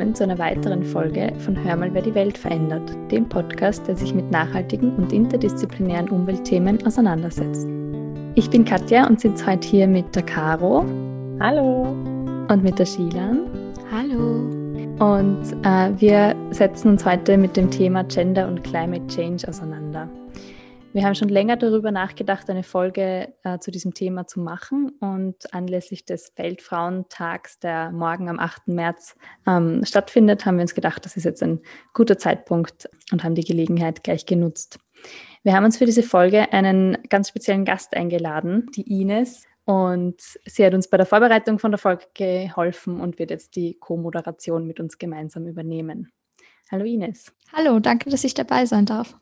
willkommen zu einer weiteren Folge von Hör mal, wer die Welt verändert, dem Podcast, der sich mit nachhaltigen und interdisziplinären Umweltthemen auseinandersetzt. Ich bin Katja und sitze heute hier mit der Caro. Hallo. Und mit der Shilan. Hallo. Und äh, wir setzen uns heute mit dem Thema Gender und Climate Change auseinander. Wir haben schon länger darüber nachgedacht, eine Folge äh, zu diesem Thema zu machen. Und anlässlich des Weltfrauentags, der morgen am 8. März ähm, stattfindet, haben wir uns gedacht, das ist jetzt ein guter Zeitpunkt und haben die Gelegenheit gleich genutzt. Wir haben uns für diese Folge einen ganz speziellen Gast eingeladen, die Ines. Und sie hat uns bei der Vorbereitung von der Folge geholfen und wird jetzt die Co-Moderation mit uns gemeinsam übernehmen. Hallo Ines. Hallo, danke, dass ich dabei sein darf.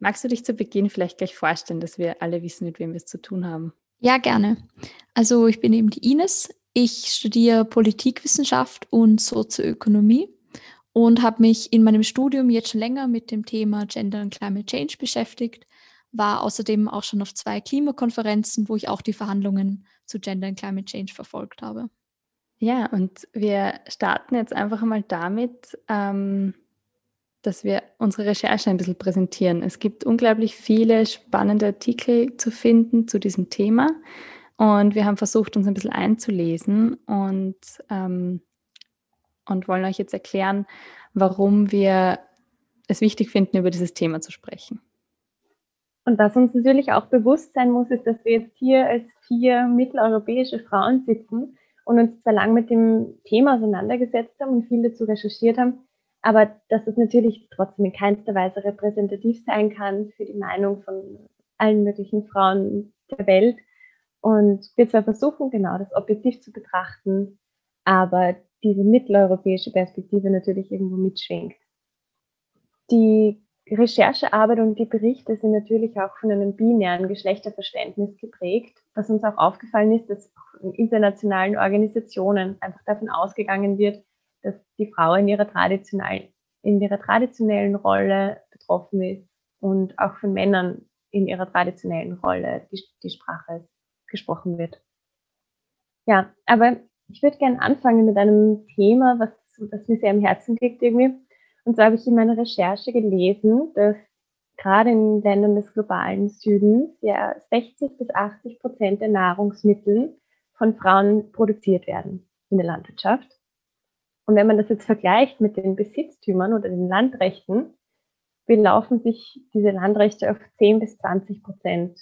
Magst du dich zu Beginn vielleicht gleich vorstellen, dass wir alle wissen, mit wem wir es zu tun haben? Ja, gerne. Also ich bin eben die Ines. Ich studiere Politikwissenschaft und Sozioökonomie und habe mich in meinem Studium jetzt schon länger mit dem Thema Gender und Climate Change beschäftigt, war außerdem auch schon auf zwei Klimakonferenzen, wo ich auch die Verhandlungen zu Gender und Climate Change verfolgt habe. Ja, und wir starten jetzt einfach mal damit, ähm, dass wir unsere Recherche ein bisschen präsentieren. Es gibt unglaublich viele spannende Artikel zu finden zu diesem Thema und wir haben versucht, uns ein bisschen einzulesen und, ähm, und wollen euch jetzt erklären, warum wir es wichtig finden, über dieses Thema zu sprechen. Und was uns natürlich auch bewusst sein muss, ist, dass wir jetzt hier als vier mitteleuropäische Frauen sitzen und uns zwar lang mit dem Thema auseinandergesetzt haben und viel dazu recherchiert haben, aber dass es natürlich trotzdem in keinster Weise repräsentativ sein kann für die Meinung von allen möglichen Frauen der Welt. Und wir zwar versuchen, genau das objektiv zu betrachten, aber diese mitteleuropäische Perspektive natürlich irgendwo mitschwingt. Die Recherchearbeit und die Berichte sind natürlich auch von einem binären Geschlechterverständnis geprägt, was uns auch aufgefallen ist, dass in internationalen Organisationen einfach davon ausgegangen wird, dass die Frau in ihrer, traditionellen, in ihrer traditionellen Rolle betroffen ist und auch von Männern in ihrer traditionellen Rolle die, die Sprache gesprochen wird. Ja, aber ich würde gerne anfangen mit einem Thema, was, was mir sehr am Herzen liegt irgendwie. Und zwar habe ich in meiner Recherche gelesen, dass gerade in Ländern des globalen Südens ja 60 bis 80 Prozent der Nahrungsmittel von Frauen produziert werden in der Landwirtschaft. Und wenn man das jetzt vergleicht mit den Besitztümern oder den Landrechten, belaufen sich diese Landrechte auf 10 bis 20 Prozent,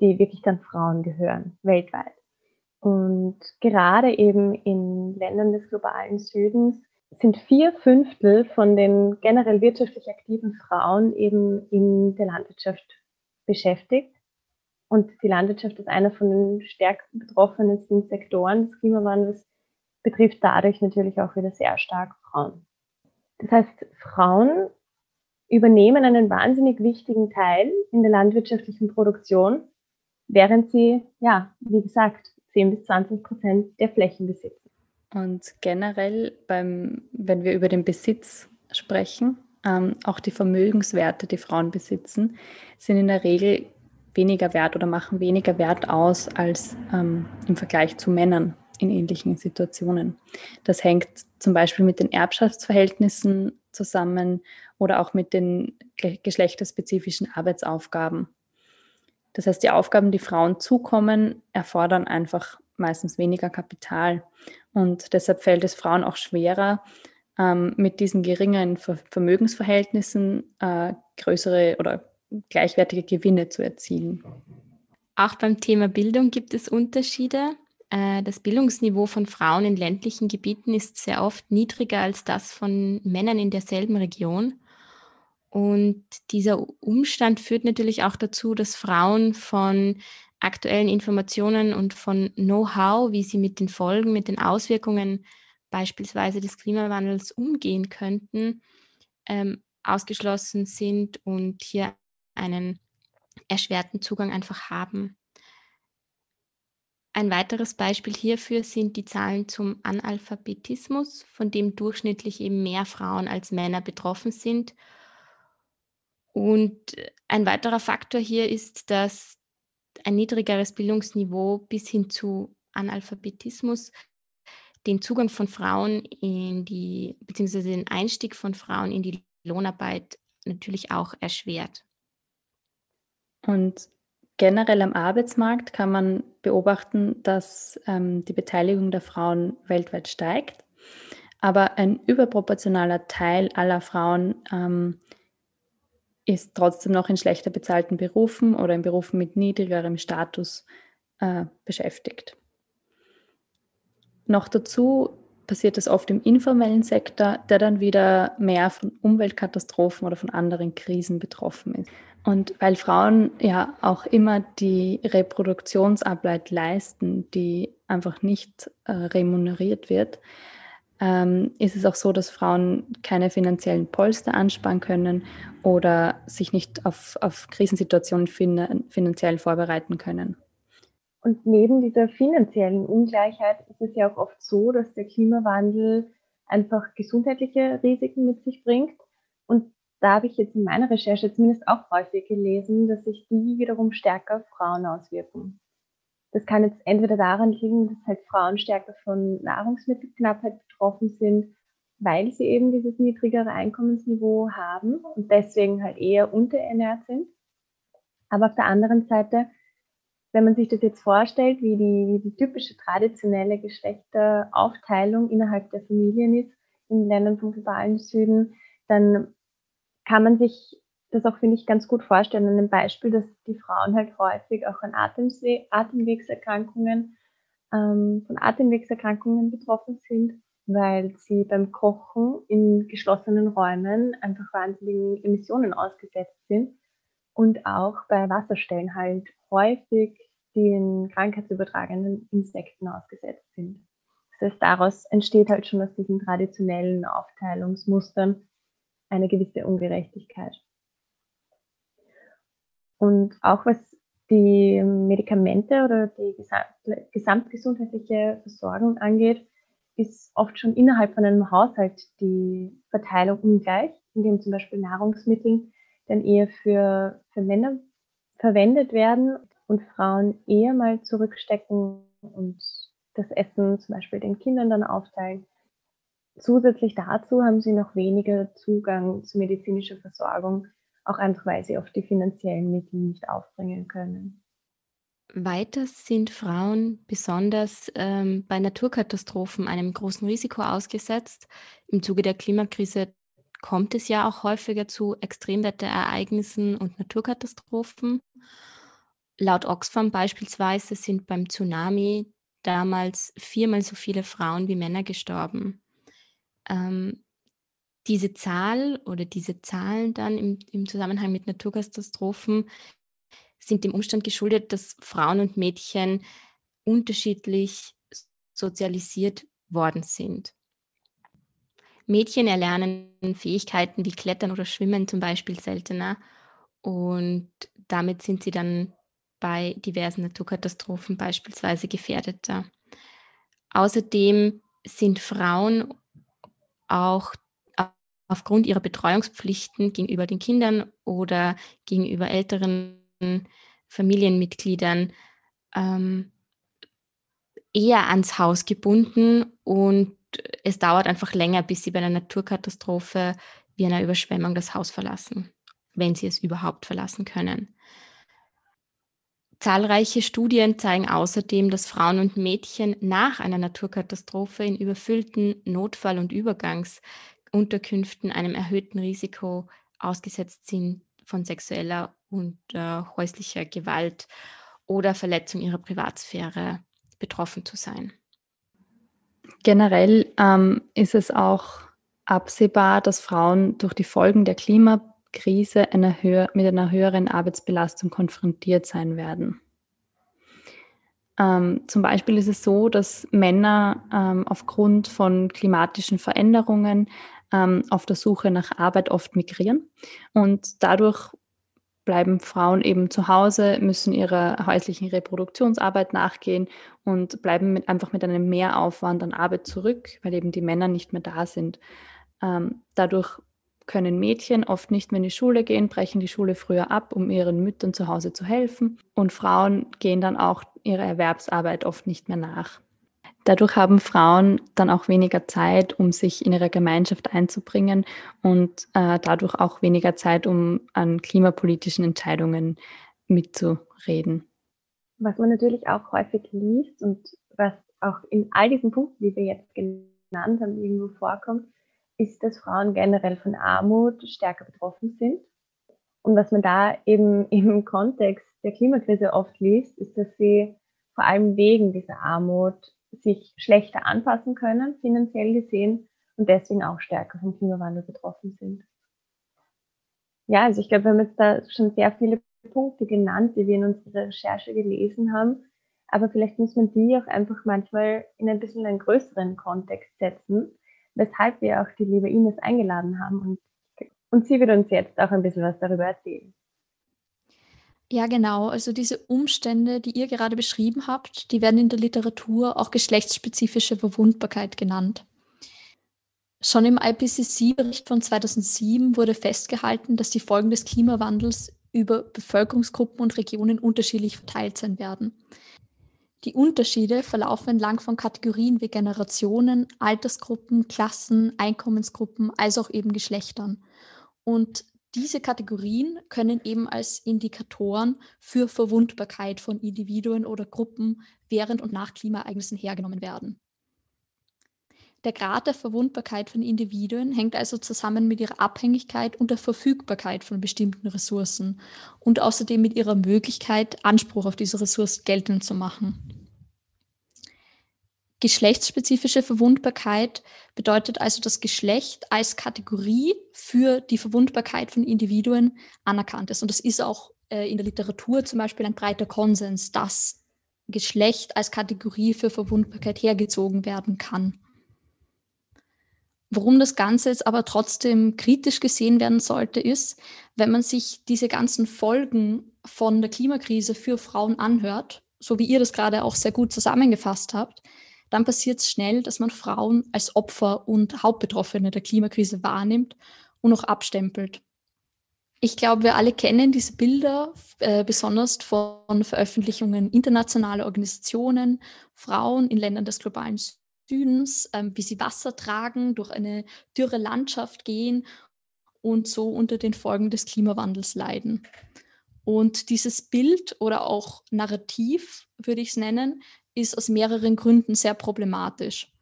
die wirklich dann Frauen gehören, weltweit. Und gerade eben in Ländern des globalen Südens sind vier Fünftel von den generell wirtschaftlich aktiven Frauen eben in der Landwirtschaft beschäftigt. Und die Landwirtschaft ist einer von den stärksten betroffenen Sektoren des Klimawandels betrifft dadurch natürlich auch wieder sehr stark Frauen. Das heißt, Frauen übernehmen einen wahnsinnig wichtigen Teil in der landwirtschaftlichen Produktion, während sie, ja, wie gesagt, 10 bis 20 Prozent der Flächen besitzen. Und generell, beim, wenn wir über den Besitz sprechen, ähm, auch die Vermögenswerte, die Frauen besitzen, sind in der Regel weniger wert oder machen weniger Wert aus als ähm, im Vergleich zu Männern in ähnlichen Situationen. Das hängt zum Beispiel mit den Erbschaftsverhältnissen zusammen oder auch mit den geschlechterspezifischen Arbeitsaufgaben. Das heißt, die Aufgaben, die Frauen zukommen, erfordern einfach meistens weniger Kapital. Und deshalb fällt es Frauen auch schwerer, ähm, mit diesen geringeren Vermögensverhältnissen äh, größere oder gleichwertige Gewinne zu erzielen. Auch beim Thema Bildung gibt es Unterschiede. Äh, das Bildungsniveau von Frauen in ländlichen Gebieten ist sehr oft niedriger als das von Männern in derselben Region. Und dieser Umstand führt natürlich auch dazu, dass Frauen von aktuellen Informationen und von Know-how, wie sie mit den Folgen, mit den Auswirkungen beispielsweise des Klimawandels umgehen könnten, ähm, ausgeschlossen sind und hier einen erschwerten Zugang einfach haben. Ein weiteres Beispiel hierfür sind die Zahlen zum Analphabetismus, von dem durchschnittlich eben mehr Frauen als Männer betroffen sind. Und ein weiterer Faktor hier ist, dass ein niedrigeres Bildungsniveau bis hin zu Analphabetismus den Zugang von Frauen in die, beziehungsweise den Einstieg von Frauen in die Lohnarbeit natürlich auch erschwert. Und generell am Arbeitsmarkt kann man beobachten, dass ähm, die Beteiligung der Frauen weltweit steigt, aber ein überproportionaler Teil aller Frauen ähm, ist trotzdem noch in schlechter bezahlten Berufen oder in Berufen mit niedrigerem Status äh, beschäftigt. Noch dazu passiert das oft im informellen Sektor, der dann wieder mehr von Umweltkatastrophen oder von anderen Krisen betroffen ist. Und weil Frauen ja auch immer die Reproduktionsarbeit leisten, die einfach nicht äh, remuneriert wird, ähm, ist es auch so, dass Frauen keine finanziellen Polster ansparen können oder sich nicht auf, auf Krisensituationen fin finanziell vorbereiten können. Und neben dieser finanziellen Ungleichheit ist es ja auch oft so, dass der Klimawandel einfach gesundheitliche Risiken mit sich bringt. Und da habe ich jetzt in meiner Recherche zumindest auch häufig gelesen, dass sich die wiederum stärker auf Frauen auswirken. Das kann jetzt entweder daran liegen, dass halt Frauen stärker von Nahrungsmittelknappheit betroffen sind, weil sie eben dieses niedrigere Einkommensniveau haben und deswegen halt eher unterernährt sind. Aber auf der anderen Seite, wenn man sich das jetzt vorstellt, wie die, wie die typische traditionelle Geschlechteraufteilung innerhalb der Familien ist in Ländern vom globalen Süden, dann kann man sich das auch, finde ich, ganz gut vorstellen. An dem Beispiel, dass die Frauen halt häufig auch an Atemwe Atemwegserkrankungen, ähm, von Atemwegserkrankungen betroffen sind, weil sie beim Kochen in geschlossenen Räumen einfach wahnsinnigen Emissionen ausgesetzt sind und auch bei Wasserstellen halt häufig den krankheitsübertragenden Insekten ausgesetzt sind. Das heißt, daraus entsteht halt schon aus diesen traditionellen Aufteilungsmustern eine gewisse Ungerechtigkeit. Und auch was die Medikamente oder die gesamtgesundheitliche Versorgung angeht, ist oft schon innerhalb von einem Haushalt die Verteilung ungleich, indem zum Beispiel Nahrungsmittel dann eher für, für Männer verwendet werden und Frauen eher mal zurückstecken und das Essen zum Beispiel den Kindern dann aufteilen. Zusätzlich dazu haben sie noch weniger Zugang zu medizinischer Versorgung, auch einfach weil sie oft die finanziellen Mittel nicht aufbringen können. Weiter sind Frauen besonders ähm, bei Naturkatastrophen einem großen Risiko ausgesetzt. Im Zuge der Klimakrise kommt es ja auch häufiger zu Extremwetterereignissen und Naturkatastrophen. Laut Oxfam beispielsweise sind beim Tsunami damals viermal so viele Frauen wie Männer gestorben. Ähm, diese Zahl oder diese Zahlen dann im, im Zusammenhang mit Naturkatastrophen sind dem Umstand geschuldet, dass Frauen und Mädchen unterschiedlich sozialisiert worden sind. Mädchen erlernen Fähigkeiten wie Klettern oder Schwimmen zum Beispiel seltener und damit sind sie dann bei diversen Naturkatastrophen beispielsweise gefährdeter. Außerdem sind Frauen auch aufgrund ihrer Betreuungspflichten gegenüber den Kindern oder gegenüber älteren Familienmitgliedern ähm, eher ans Haus gebunden und es dauert einfach länger, bis sie bei einer Naturkatastrophe wie einer Überschwemmung das Haus verlassen, wenn sie es überhaupt verlassen können. Zahlreiche Studien zeigen außerdem, dass Frauen und Mädchen nach einer Naturkatastrophe in überfüllten Notfall- und Übergangsunterkünften einem erhöhten Risiko ausgesetzt sind von sexueller und äh, häuslicher Gewalt oder Verletzung ihrer Privatsphäre betroffen zu sein. Generell ähm, ist es auch absehbar, dass Frauen durch die Folgen der Klimakrise einer mit einer höheren Arbeitsbelastung konfrontiert sein werden. Ähm, zum Beispiel ist es so, dass Männer ähm, aufgrund von klimatischen Veränderungen ähm, auf der Suche nach Arbeit oft migrieren und dadurch bleiben Frauen eben zu Hause, müssen ihrer häuslichen Reproduktionsarbeit nachgehen und bleiben mit, einfach mit einem Mehraufwand an Arbeit zurück, weil eben die Männer nicht mehr da sind. Ähm, dadurch können Mädchen oft nicht mehr in die Schule gehen, brechen die Schule früher ab, um ihren Müttern zu Hause zu helfen. Und Frauen gehen dann auch ihrer Erwerbsarbeit oft nicht mehr nach. Dadurch haben Frauen dann auch weniger Zeit, um sich in ihre Gemeinschaft einzubringen und äh, dadurch auch weniger Zeit, um an klimapolitischen Entscheidungen mitzureden. Was man natürlich auch häufig liest und was auch in all diesen Punkten, die wir jetzt genannt haben, irgendwo vorkommt, ist, dass Frauen generell von Armut stärker betroffen sind. Und was man da eben im Kontext der Klimakrise oft liest, ist, dass sie vor allem wegen dieser Armut sich schlechter anpassen können, finanziell gesehen, und deswegen auch stärker vom Klimawandel betroffen sind. Ja, also ich glaube, wir haben jetzt da schon sehr viele Punkte genannt, die wir in unserer Recherche gelesen haben. Aber vielleicht muss man die auch einfach manchmal in ein bisschen einen größeren Kontext setzen, weshalb wir auch die liebe Ines eingeladen haben. Und, und sie wird uns jetzt auch ein bisschen was darüber erzählen. Ja, genau. Also diese Umstände, die ihr gerade beschrieben habt, die werden in der Literatur auch geschlechtsspezifische Verwundbarkeit genannt. Schon im IPCC-Bericht von 2007 wurde festgehalten, dass die Folgen des Klimawandels über Bevölkerungsgruppen und Regionen unterschiedlich verteilt sein werden. Die Unterschiede verlaufen entlang von Kategorien wie Generationen, Altersgruppen, Klassen, Einkommensgruppen, als auch eben Geschlechtern. Und diese Kategorien können eben als Indikatoren für Verwundbarkeit von Individuen oder Gruppen während und nach Klimaereignissen hergenommen werden. Der Grad der Verwundbarkeit von Individuen hängt also zusammen mit ihrer Abhängigkeit und der Verfügbarkeit von bestimmten Ressourcen und außerdem mit ihrer Möglichkeit, Anspruch auf diese Ressource geltend zu machen. Geschlechtsspezifische Verwundbarkeit bedeutet also, dass Geschlecht als Kategorie für die Verwundbarkeit von Individuen anerkannt ist. Und das ist auch äh, in der Literatur zum Beispiel ein breiter Konsens, dass Geschlecht als Kategorie für Verwundbarkeit hergezogen werden kann. Warum das Ganze jetzt aber trotzdem kritisch gesehen werden sollte, ist, wenn man sich diese ganzen Folgen von der Klimakrise für Frauen anhört, so wie ihr das gerade auch sehr gut zusammengefasst habt, dann passiert es schnell, dass man Frauen als Opfer und Hauptbetroffene der Klimakrise wahrnimmt und auch abstempelt. Ich glaube, wir alle kennen diese Bilder, äh, besonders von Veröffentlichungen internationaler Organisationen, Frauen in Ländern des globalen Südens, ähm, wie sie Wasser tragen, durch eine dürre Landschaft gehen und so unter den Folgen des Klimawandels leiden. Und dieses Bild oder auch Narrativ, würde ich es nennen, ist aus mehreren Gründen sehr problematisch.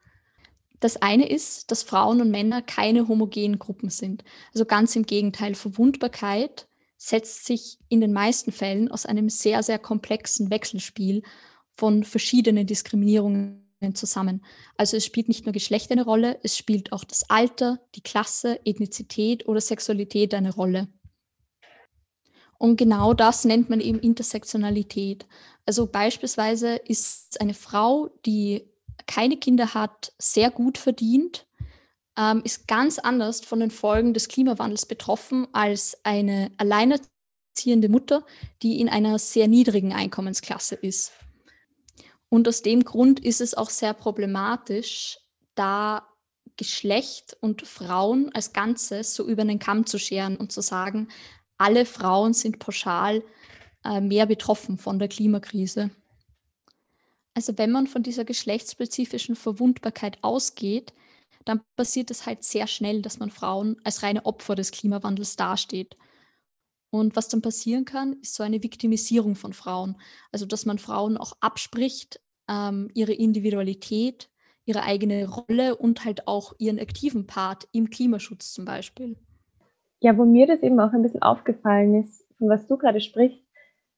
Das eine ist, dass Frauen und Männer keine homogenen Gruppen sind. Also ganz im Gegenteil, Verwundbarkeit setzt sich in den meisten Fällen aus einem sehr, sehr komplexen Wechselspiel von verschiedenen Diskriminierungen zusammen. Also es spielt nicht nur Geschlecht eine Rolle, es spielt auch das Alter, die Klasse, Ethnizität oder Sexualität eine Rolle. Und genau das nennt man eben Intersektionalität. Also beispielsweise ist eine Frau, die keine Kinder hat, sehr gut verdient, ähm, ist ganz anders von den Folgen des Klimawandels betroffen als eine alleinerziehende Mutter, die in einer sehr niedrigen Einkommensklasse ist. Und aus dem Grund ist es auch sehr problematisch, da Geschlecht und Frauen als Ganzes so über einen Kamm zu scheren und zu sagen, alle Frauen sind pauschal äh, mehr betroffen von der Klimakrise. Also wenn man von dieser geschlechtsspezifischen Verwundbarkeit ausgeht, dann passiert es halt sehr schnell, dass man Frauen als reine Opfer des Klimawandels dasteht. Und was dann passieren kann, ist so eine Viktimisierung von Frauen. Also, dass man Frauen auch abspricht, ähm, ihre Individualität, ihre eigene Rolle und halt auch ihren aktiven Part im Klimaschutz zum Beispiel. Ja, wo mir das eben auch ein bisschen aufgefallen ist, von was du gerade sprichst,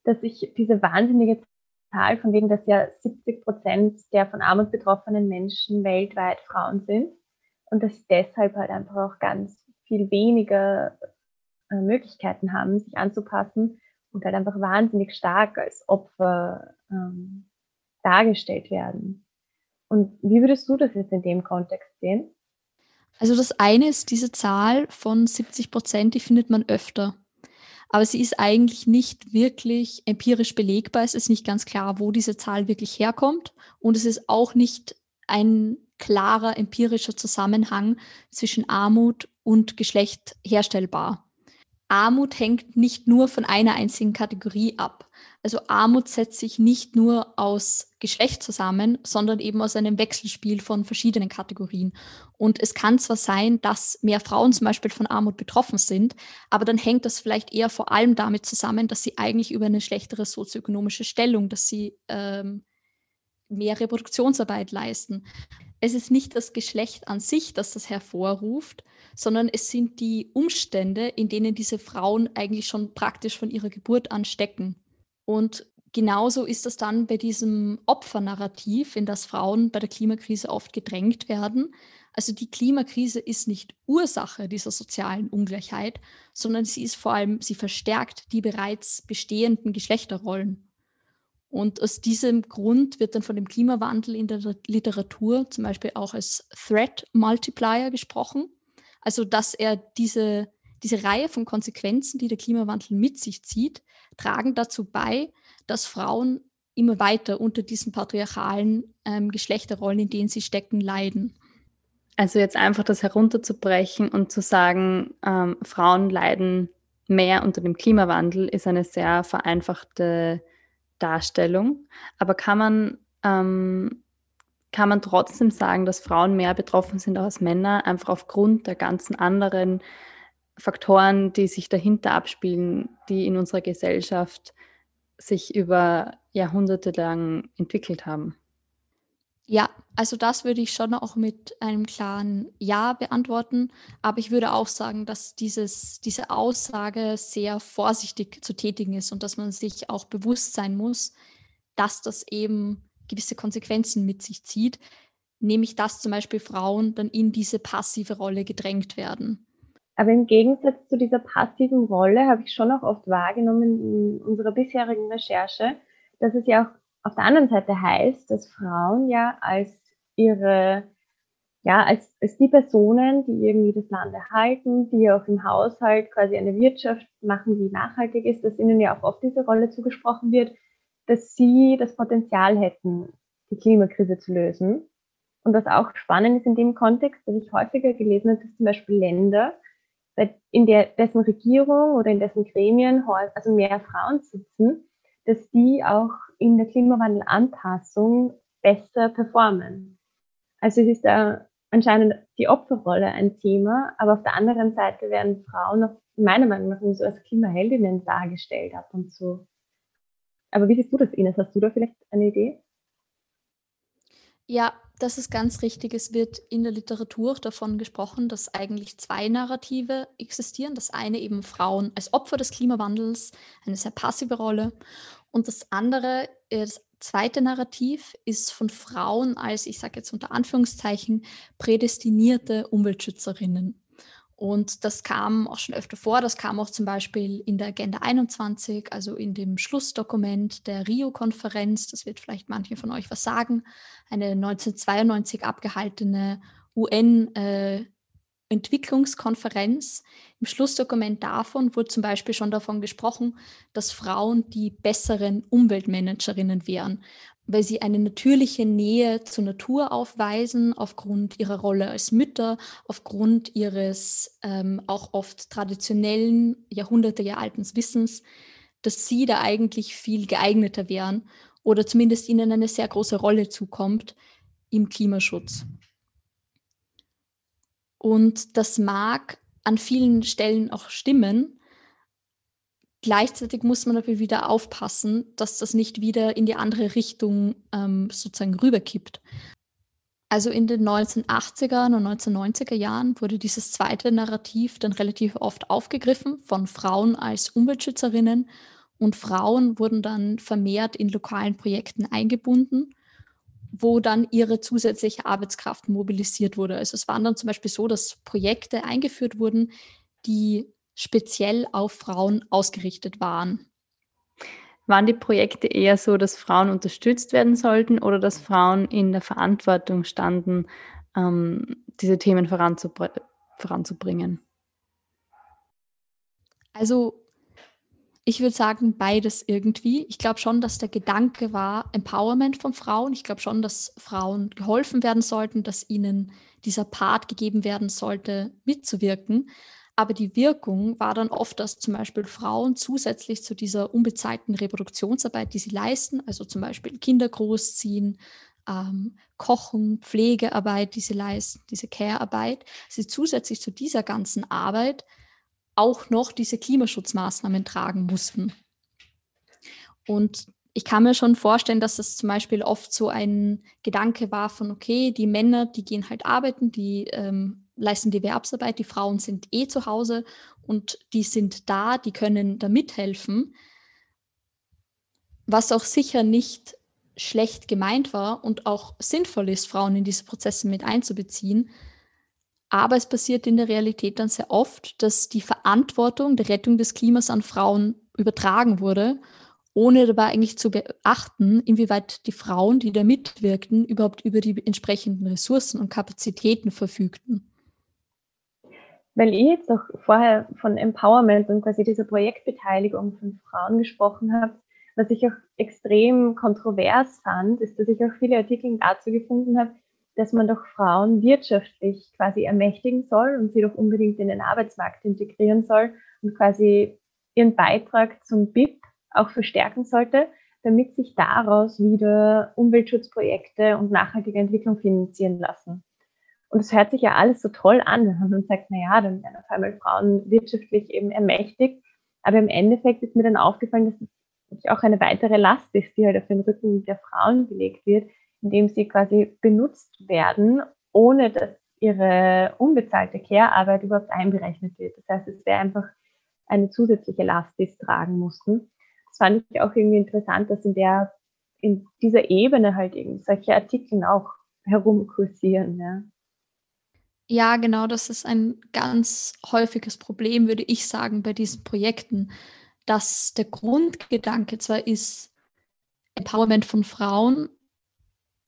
dass ich diese wahnsinnige Zahl, von wegen, dass ja 70 Prozent der von Armut betroffenen Menschen weltweit Frauen sind und dass deshalb halt einfach auch ganz viel weniger äh, Möglichkeiten haben, sich anzupassen und halt einfach wahnsinnig stark als Opfer ähm, dargestellt werden. Und wie würdest du das jetzt in dem Kontext sehen? Also das eine ist diese Zahl von 70 Prozent, die findet man öfter. Aber sie ist eigentlich nicht wirklich empirisch belegbar. Es ist nicht ganz klar, wo diese Zahl wirklich herkommt. Und es ist auch nicht ein klarer empirischer Zusammenhang zwischen Armut und Geschlecht herstellbar. Armut hängt nicht nur von einer einzigen Kategorie ab. Also Armut setzt sich nicht nur aus Geschlecht zusammen, sondern eben aus einem Wechselspiel von verschiedenen Kategorien. Und es kann zwar sein, dass mehr Frauen zum Beispiel von Armut betroffen sind, aber dann hängt das vielleicht eher vor allem damit zusammen, dass sie eigentlich über eine schlechtere sozioökonomische Stellung, dass sie ähm, mehr Reproduktionsarbeit leisten. Es ist nicht das Geschlecht an sich, das das hervorruft, sondern es sind die Umstände, in denen diese Frauen eigentlich schon praktisch von ihrer Geburt an stecken. Und genauso ist das dann bei diesem Opfernarrativ, in das Frauen bei der Klimakrise oft gedrängt werden. Also die Klimakrise ist nicht Ursache dieser sozialen Ungleichheit, sondern sie ist vor allem, sie verstärkt die bereits bestehenden Geschlechterrollen. Und aus diesem Grund wird dann von dem Klimawandel in der Literatur zum Beispiel auch als Threat Multiplier gesprochen. Also dass er diese diese Reihe von Konsequenzen, die der Klimawandel mit sich zieht, tragen dazu bei, dass Frauen immer weiter unter diesen patriarchalen ähm, Geschlechterrollen, in denen sie stecken, leiden. Also jetzt einfach das herunterzubrechen und zu sagen, ähm, Frauen leiden mehr unter dem Klimawandel, ist eine sehr vereinfachte Darstellung. Aber kann man, ähm, kann man trotzdem sagen, dass Frauen mehr betroffen sind als Männer, einfach aufgrund der ganzen anderen Faktoren, die sich dahinter abspielen, die in unserer Gesellschaft sich über Jahrhunderte lang entwickelt haben? Ja, also das würde ich schon auch mit einem klaren Ja beantworten. Aber ich würde auch sagen, dass dieses, diese Aussage sehr vorsichtig zu tätigen ist und dass man sich auch bewusst sein muss, dass das eben gewisse Konsequenzen mit sich zieht. Nämlich, dass zum Beispiel Frauen dann in diese passive Rolle gedrängt werden. Aber im Gegensatz zu dieser passiven Rolle habe ich schon auch oft wahrgenommen in unserer bisherigen Recherche, dass es ja auch auf der anderen Seite heißt, dass Frauen ja als ihre, ja, als, als die Personen, die irgendwie das Land erhalten, die auch im Haushalt quasi eine Wirtschaft machen, die nachhaltig ist, dass ihnen ja auch oft diese Rolle zugesprochen wird, dass sie das Potenzial hätten, die Klimakrise zu lösen. Und was auch spannend ist in dem Kontext, dass ich häufiger gelesen habe, dass zum Beispiel Länder, in der, dessen Regierung oder in dessen Gremien also mehr Frauen sitzen, dass die auch in der Klimawandelanpassung besser performen. Also es ist da anscheinend die Opferrolle ein Thema, aber auf der anderen Seite werden Frauen auch meiner Meinung nach so als Klimaheldinnen dargestellt ab und zu. Aber wie siehst du das, Ines? Hast du da vielleicht eine Idee? Ja, das ist ganz richtig. Es wird in der Literatur davon gesprochen, dass eigentlich zwei Narrative existieren. Das eine eben Frauen als Opfer des Klimawandels, eine sehr passive Rolle. Und das andere, äh, das zweite Narrativ ist von Frauen als, ich sage jetzt unter Anführungszeichen, prädestinierte Umweltschützerinnen. Und das kam auch schon öfter vor. Das kam auch zum Beispiel in der Agenda 21, also in dem Schlussdokument der Rio-Konferenz. Das wird vielleicht manche von euch was sagen. Eine 1992 abgehaltene UN- äh. Im Schlussdokument davon wurde zum Beispiel schon davon gesprochen, dass Frauen die besseren Umweltmanagerinnen wären weil sie eine natürliche Nähe zur Natur aufweisen, aufgrund ihrer Rolle als Mütter, aufgrund ihres ähm, auch oft traditionellen, jahrhundertealten Wissens, dass sie da eigentlich viel geeigneter wären oder zumindest ihnen eine sehr große Rolle zukommt im Klimaschutz. Und das mag an vielen Stellen auch stimmen, Gleichzeitig muss man aber wieder aufpassen, dass das nicht wieder in die andere Richtung ähm, sozusagen rüberkippt. Also in den 1980er und 1990er Jahren wurde dieses zweite Narrativ dann relativ oft aufgegriffen von Frauen als Umweltschützerinnen und Frauen wurden dann vermehrt in lokalen Projekten eingebunden, wo dann ihre zusätzliche Arbeitskraft mobilisiert wurde. Also es waren dann zum Beispiel so, dass Projekte eingeführt wurden, die speziell auf Frauen ausgerichtet waren. Waren die Projekte eher so, dass Frauen unterstützt werden sollten oder dass Frauen in der Verantwortung standen, ähm, diese Themen voranzubr voranzubringen? Also ich würde sagen, beides irgendwie. Ich glaube schon, dass der Gedanke war Empowerment von Frauen. Ich glaube schon, dass Frauen geholfen werden sollten, dass ihnen dieser Part gegeben werden sollte, mitzuwirken. Aber die Wirkung war dann oft, dass zum Beispiel Frauen zusätzlich zu dieser unbezahlten Reproduktionsarbeit, die sie leisten, also zum Beispiel Kinder großziehen, ähm, Kochen, Pflegearbeit, die sie leisten, diese Care-Arbeit, sie zusätzlich zu dieser ganzen Arbeit auch noch diese Klimaschutzmaßnahmen tragen mussten. Und ich kann mir schon vorstellen, dass es zum Beispiel oft so ein Gedanke war von, okay, die Männer, die gehen halt arbeiten, die ähm, leisten die Erwerbsarbeit, die Frauen sind eh zu Hause und die sind da, die können da mithelfen. Was auch sicher nicht schlecht gemeint war und auch sinnvoll ist, Frauen in diese Prozesse mit einzubeziehen. Aber es passiert in der Realität dann sehr oft, dass die Verantwortung der Rettung des Klimas an Frauen übertragen wurde ohne dabei eigentlich zu beachten, inwieweit die Frauen, die da mitwirkten, überhaupt über die entsprechenden Ressourcen und Kapazitäten verfügten. Weil ihr jetzt auch vorher von Empowerment und quasi dieser Projektbeteiligung von Frauen gesprochen habt, was ich auch extrem kontrovers fand, ist, dass ich auch viele Artikel dazu gefunden habe, dass man doch Frauen wirtschaftlich quasi ermächtigen soll und sie doch unbedingt in den Arbeitsmarkt integrieren soll und quasi ihren Beitrag zum BIP auch verstärken sollte, damit sich daraus wieder Umweltschutzprojekte und nachhaltige Entwicklung finanzieren lassen. Und es hört sich ja alles so toll an, wenn man sagt, na ja, dann werden auf einmal Frauen wirtschaftlich eben ermächtigt. Aber im Endeffekt ist mir dann aufgefallen, dass es auch eine weitere Last ist, die halt auf den Rücken der Frauen gelegt wird, indem sie quasi benutzt werden, ohne dass ihre unbezahlte Care-Arbeit überhaupt einberechnet wird. Das heißt, es wäre einfach eine zusätzliche Last, die sie tragen mussten das fand ich auch irgendwie interessant, dass in der, in dieser Ebene halt irgendwie solche Artikel auch herumkursieren, ja. Ja, genau, das ist ein ganz häufiges Problem, würde ich sagen, bei diesen Projekten, dass der Grundgedanke zwar ist Empowerment von Frauen,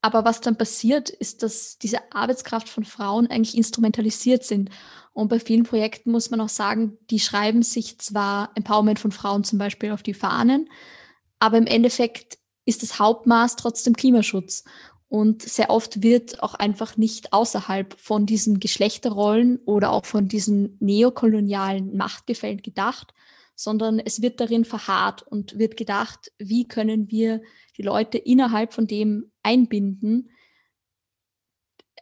aber was dann passiert, ist, dass diese Arbeitskraft von Frauen eigentlich instrumentalisiert sind. Und bei vielen Projekten muss man auch sagen, die schreiben sich zwar Empowerment von Frauen zum Beispiel auf die Fahnen, aber im Endeffekt ist das Hauptmaß trotzdem Klimaschutz. Und sehr oft wird auch einfach nicht außerhalb von diesen Geschlechterrollen oder auch von diesen neokolonialen Machtgefällen gedacht, sondern es wird darin verharrt und wird gedacht, wie können wir die Leute innerhalb von dem einbinden.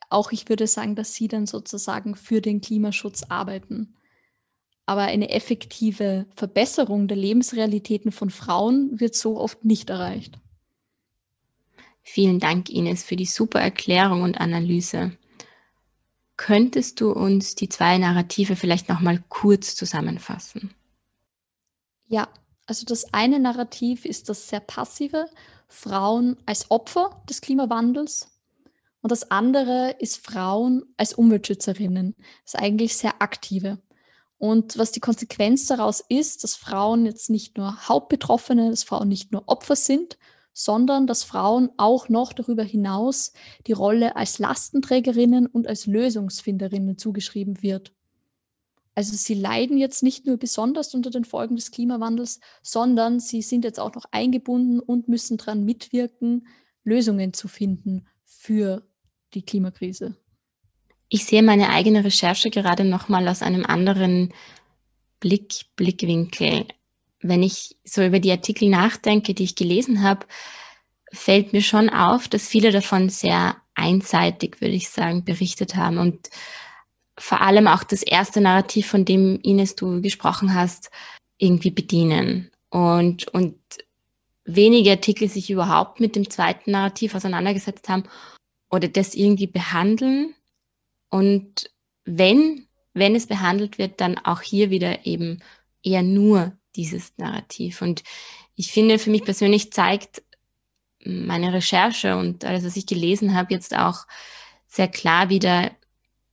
Auch ich würde sagen, dass sie dann sozusagen für den Klimaschutz arbeiten. Aber eine effektive Verbesserung der Lebensrealitäten von Frauen wird so oft nicht erreicht. Vielen Dank, Ines, für die super Erklärung und Analyse. Könntest du uns die zwei Narrative vielleicht nochmal kurz zusammenfassen? Ja, also das eine Narrativ ist das sehr passive, Frauen als Opfer des Klimawandels. Und das andere ist Frauen als Umweltschützerinnen. Das eigentlich sehr aktive. Und was die Konsequenz daraus ist, dass Frauen jetzt nicht nur Hauptbetroffene, dass Frauen nicht nur Opfer sind, sondern dass Frauen auch noch darüber hinaus die Rolle als Lastenträgerinnen und als Lösungsfinderinnen zugeschrieben wird. Also sie leiden jetzt nicht nur besonders unter den Folgen des Klimawandels, sondern sie sind jetzt auch noch eingebunden und müssen daran mitwirken, Lösungen zu finden für die Klimakrise. Ich sehe meine eigene Recherche gerade nochmal aus einem anderen Blick, Blickwinkel. Wenn ich so über die Artikel nachdenke, die ich gelesen habe, fällt mir schon auf, dass viele davon sehr einseitig, würde ich sagen, berichtet haben und vor allem auch das erste Narrativ, von dem Ines du gesprochen hast, irgendwie bedienen. Und, und wenige Artikel sich überhaupt mit dem zweiten Narrativ auseinandergesetzt haben oder das irgendwie behandeln. Und wenn, wenn es behandelt wird, dann auch hier wieder eben eher nur dieses Narrativ. Und ich finde, für mich persönlich zeigt meine Recherche und alles, was ich gelesen habe, jetzt auch sehr klar wieder,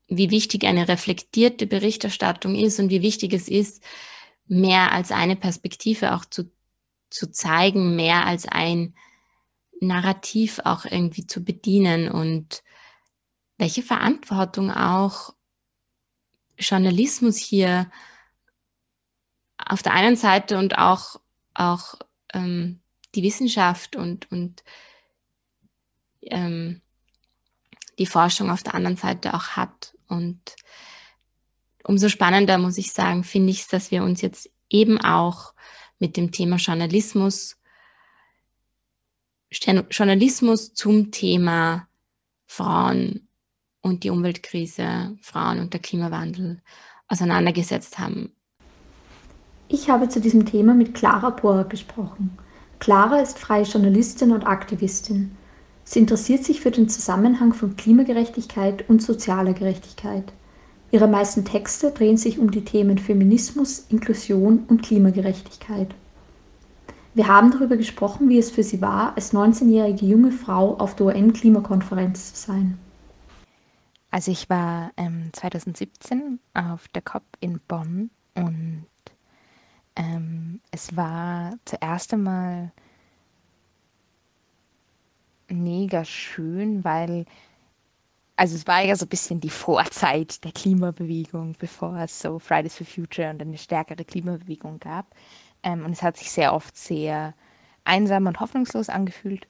wie wichtig eine reflektierte Berichterstattung ist und wie wichtig es ist, mehr als eine Perspektive auch zu, zu zeigen, mehr als ein Narrativ auch irgendwie zu bedienen und welche Verantwortung auch Journalismus hier auf der einen Seite und auch, auch ähm, die Wissenschaft und, und ähm, die Forschung auf der anderen Seite auch hat. Und umso spannender, muss ich sagen, finde ich es, dass wir uns jetzt eben auch mit dem Thema Journalismus, Journalismus zum Thema Frauen und die Umweltkrise, Frauen und der Klimawandel auseinandergesetzt haben. Ich habe zu diesem Thema mit Clara Bohr gesprochen. Clara ist freie Journalistin und Aktivistin. Sie interessiert sich für den Zusammenhang von Klimagerechtigkeit und sozialer Gerechtigkeit. Ihre meisten Texte drehen sich um die Themen Feminismus, Inklusion und Klimagerechtigkeit. Wir haben darüber gesprochen, wie es für sie war, als 19-jährige junge Frau auf der UN-Klimakonferenz zu sein. Also ich war ähm, 2017 auf der COP in Bonn und ähm, es war zuerst einmal mega schön, weil, also es war ja so ein bisschen die Vorzeit der Klimabewegung, bevor es so Fridays for Future und eine stärkere Klimabewegung gab. Ähm, und es hat sich sehr oft sehr einsam und hoffnungslos angefühlt.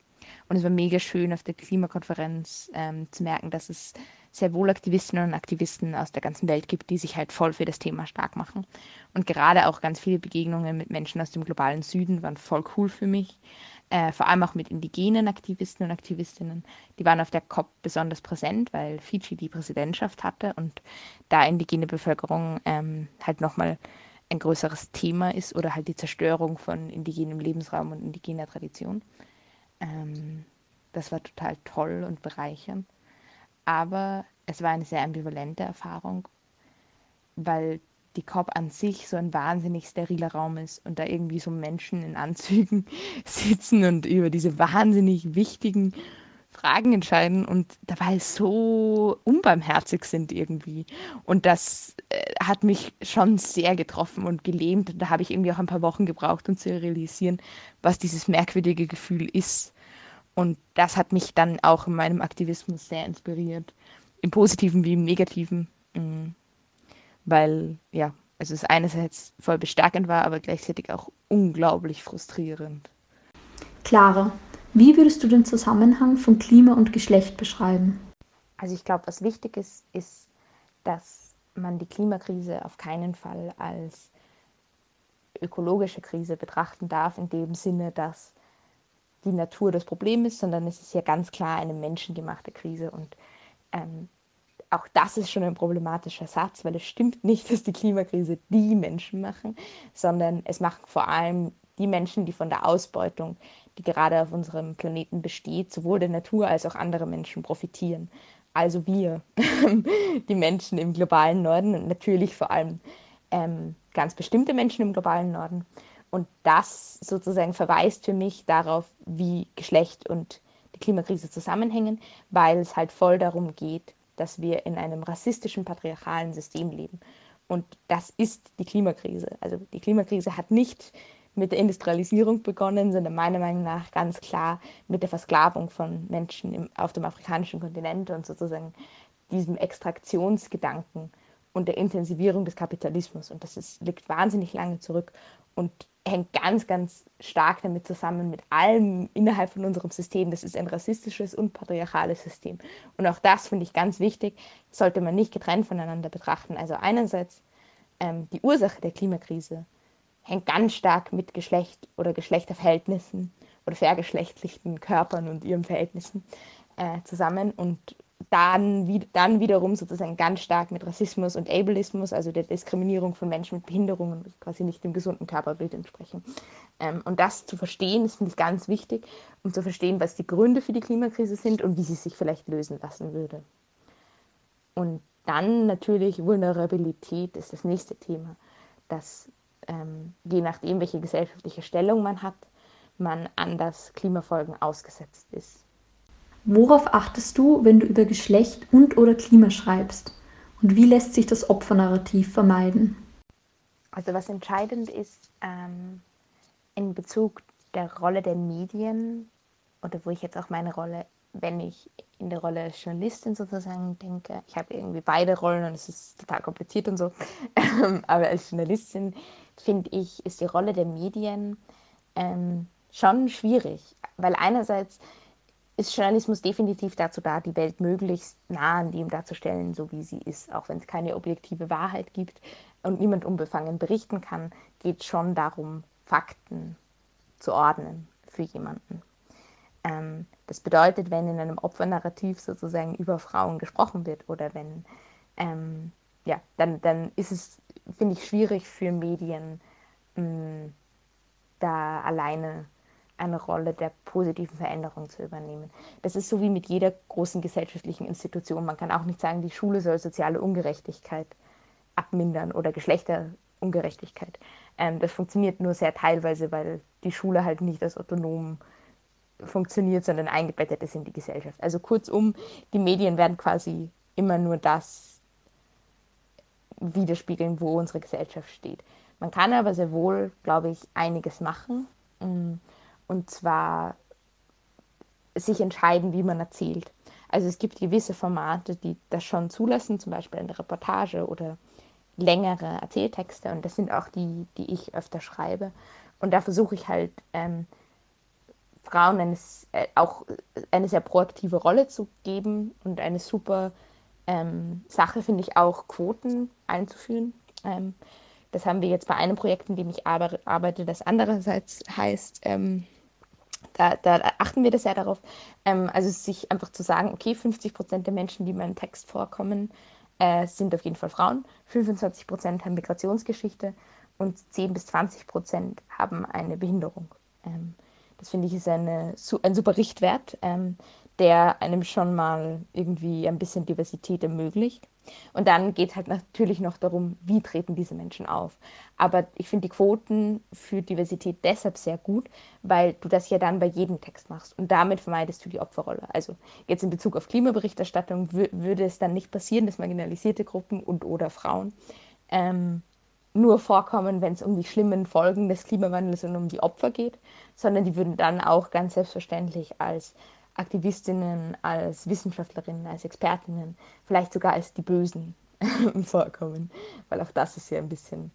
Und es war mega schön auf der Klimakonferenz ähm, zu merken, dass es sehr wohl Aktivistinnen und Aktivisten aus der ganzen Welt gibt, die sich halt voll für das Thema stark machen. Und gerade auch ganz viele Begegnungen mit Menschen aus dem globalen Süden waren voll cool für mich. Äh, vor allem auch mit indigenen Aktivisten und Aktivistinnen. Die waren auf der COP besonders präsent, weil Fiji die Präsidentschaft hatte und da indigene Bevölkerung ähm, halt nochmal ein größeres Thema ist oder halt die Zerstörung von indigenem Lebensraum und indigener Tradition. Ähm, das war total toll und bereichernd. Aber es war eine sehr ambivalente Erfahrung, weil die COP an sich so ein wahnsinnig steriler Raum ist und da irgendwie so Menschen in Anzügen sitzen und über diese wahnsinnig wichtigen Fragen entscheiden und dabei so unbarmherzig sind irgendwie. Und das äh, hat mich schon sehr getroffen und gelähmt. Und da habe ich irgendwie auch ein paar Wochen gebraucht, um zu realisieren, was dieses merkwürdige Gefühl ist. Und das hat mich dann auch in meinem Aktivismus sehr inspiriert. Im Positiven wie im Negativen. Mm. Weil, ja, also es einerseits voll bestärkend war, aber gleichzeitig auch unglaublich frustrierend. Clara, wie würdest du den Zusammenhang von Klima und Geschlecht beschreiben? Also ich glaube, was wichtig ist, ist, dass man die Klimakrise auf keinen Fall als ökologische Krise betrachten darf, in dem Sinne, dass die Natur das Problem ist, sondern es ist ja ganz klar eine menschengemachte Krise. Und ähm, auch das ist schon ein problematischer Satz, weil es stimmt nicht, dass die Klimakrise die Menschen machen, sondern es machen vor allem die Menschen, die von der Ausbeutung die gerade auf unserem Planeten besteht, sowohl der Natur als auch andere Menschen profitieren. Also wir, die Menschen im globalen Norden und natürlich vor allem ähm, ganz bestimmte Menschen im globalen Norden. Und das sozusagen verweist für mich darauf, wie Geschlecht und die Klimakrise zusammenhängen, weil es halt voll darum geht, dass wir in einem rassistischen, patriarchalen System leben. Und das ist die Klimakrise. Also die Klimakrise hat nicht mit der Industrialisierung begonnen, sondern meiner Meinung nach ganz klar mit der Versklavung von Menschen im, auf dem afrikanischen Kontinent und sozusagen diesem Extraktionsgedanken und der Intensivierung des Kapitalismus. Und das ist, liegt wahnsinnig lange zurück und hängt ganz, ganz stark damit zusammen mit allem innerhalb von unserem System. Das ist ein rassistisches und patriarchales System. Und auch das finde ich ganz wichtig, sollte man nicht getrennt voneinander betrachten. Also einerseits ähm, die Ursache der Klimakrise hängt ganz stark mit Geschlecht oder Geschlechterverhältnissen oder vergeschlechtlichten Körpern und ihren Verhältnissen äh, zusammen und dann, dann wiederum sozusagen ganz stark mit Rassismus und Ableismus, also der Diskriminierung von Menschen mit Behinderungen, die quasi nicht dem gesunden Körperbild entsprechen. Ähm, und das zu verstehen, ist, finde ich, ganz wichtig, um zu verstehen, was die Gründe für die Klimakrise sind und wie sie sich vielleicht lösen lassen würde. Und dann natürlich Vulnerabilität ist das nächste Thema, dass ähm, je nachdem, welche gesellschaftliche Stellung man hat, man anders Klimafolgen ausgesetzt ist. Worauf achtest du, wenn du über Geschlecht und oder Klima schreibst? Und wie lässt sich das Opfernarrativ vermeiden? Also was entscheidend ist ähm, in Bezug der Rolle der Medien oder wo ich jetzt auch meine Rolle, wenn ich in der Rolle als Journalistin sozusagen denke, ich habe irgendwie beide Rollen und es ist total kompliziert und so, aber als Journalistin finde ich, ist die Rolle der Medien ähm, schon schwierig, weil einerseits ist Journalismus definitiv dazu da, die Welt möglichst nah an dem darzustellen, so wie sie ist. Auch wenn es keine objektive Wahrheit gibt und niemand unbefangen berichten kann, geht es schon darum, Fakten zu ordnen für jemanden. Ähm, das bedeutet, wenn in einem Opfernarrativ sozusagen über Frauen gesprochen wird oder wenn, ähm, ja, dann, dann ist es, finde ich, schwierig für Medien, mh, da alleine eine Rolle der positiven Veränderung zu übernehmen. Das ist so wie mit jeder großen gesellschaftlichen Institution. Man kann auch nicht sagen, die Schule soll soziale Ungerechtigkeit abmindern oder Geschlechterungerechtigkeit. Ähm, das funktioniert nur sehr teilweise, weil die Schule halt nicht als autonom funktioniert, sondern eingebettet ist in die Gesellschaft. Also kurzum, die Medien werden quasi immer nur das widerspiegeln, wo unsere Gesellschaft steht. Man kann aber sehr wohl, glaube ich, einiges machen. Mm, und zwar sich entscheiden, wie man erzählt. Also es gibt gewisse Formate, die das schon zulassen, zum Beispiel eine Reportage oder längere Erzähltexte. Und das sind auch die, die ich öfter schreibe. Und da versuche ich halt ähm, Frauen eines, äh, auch eine sehr proaktive Rolle zu geben und eine super ähm, Sache finde ich auch, Quoten einzuführen. Ähm, das haben wir jetzt bei einem Projekt, in dem ich arbeite, das andererseits heißt, ähm, da, da, achten wir das ja darauf, ähm, also sich einfach zu sagen, okay, 50 Prozent der Menschen, die in meinem Text vorkommen, äh, sind auf jeden Fall Frauen, 25 Prozent haben Migrationsgeschichte und 10 bis 20 Prozent haben eine Behinderung. Ähm, das finde ich ist eine, ein super Richtwert, ähm, der einem schon mal irgendwie ein bisschen Diversität ermöglicht. Und dann geht es halt natürlich noch darum, wie treten diese Menschen auf. Aber ich finde die Quoten für Diversität deshalb sehr gut, weil du das ja dann bei jedem Text machst und damit vermeidest du die Opferrolle. Also jetzt in Bezug auf Klimaberichterstattung würde es dann nicht passieren, dass marginalisierte Gruppen und oder Frauen ähm, nur vorkommen, wenn es um die schlimmen Folgen des Klimawandels und um die Opfer geht, sondern die würden dann auch ganz selbstverständlich als Aktivistinnen, als Wissenschaftlerinnen, als Expertinnen, vielleicht sogar als die Bösen vorkommen, weil auch das ist ja ein bisschen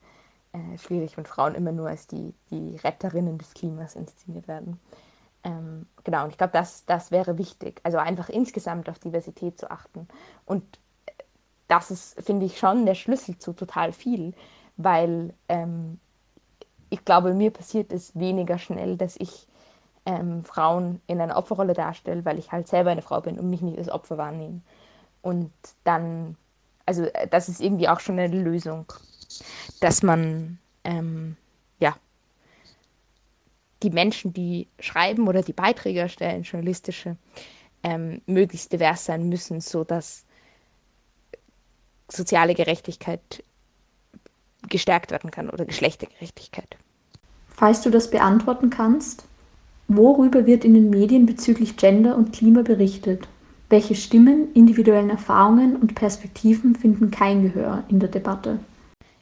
äh, schwierig, wenn Frauen immer nur als die, die Retterinnen des Klimas inszeniert werden. Ähm, genau, und ich glaube, das, das wäre wichtig, also einfach insgesamt auf Diversität zu achten. Und das ist, finde ich, schon der Schlüssel zu total viel, weil ähm, ich glaube, mir passiert es weniger schnell, dass ich ähm, Frauen in einer Opferrolle darstelle, weil ich halt selber eine Frau bin und mich nicht als Opfer wahrnehme. Und dann, also äh, das ist irgendwie auch schon eine Lösung, dass man, ähm, ja, die Menschen, die schreiben oder die Beiträge erstellen, journalistische, ähm, möglichst divers sein müssen, sodass soziale Gerechtigkeit gestärkt werden kann oder Geschlechtergerechtigkeit. Falls du das beantworten kannst, Worüber wird in den Medien bezüglich Gender und Klima berichtet? Welche Stimmen, individuellen Erfahrungen und Perspektiven finden kein Gehör in der Debatte?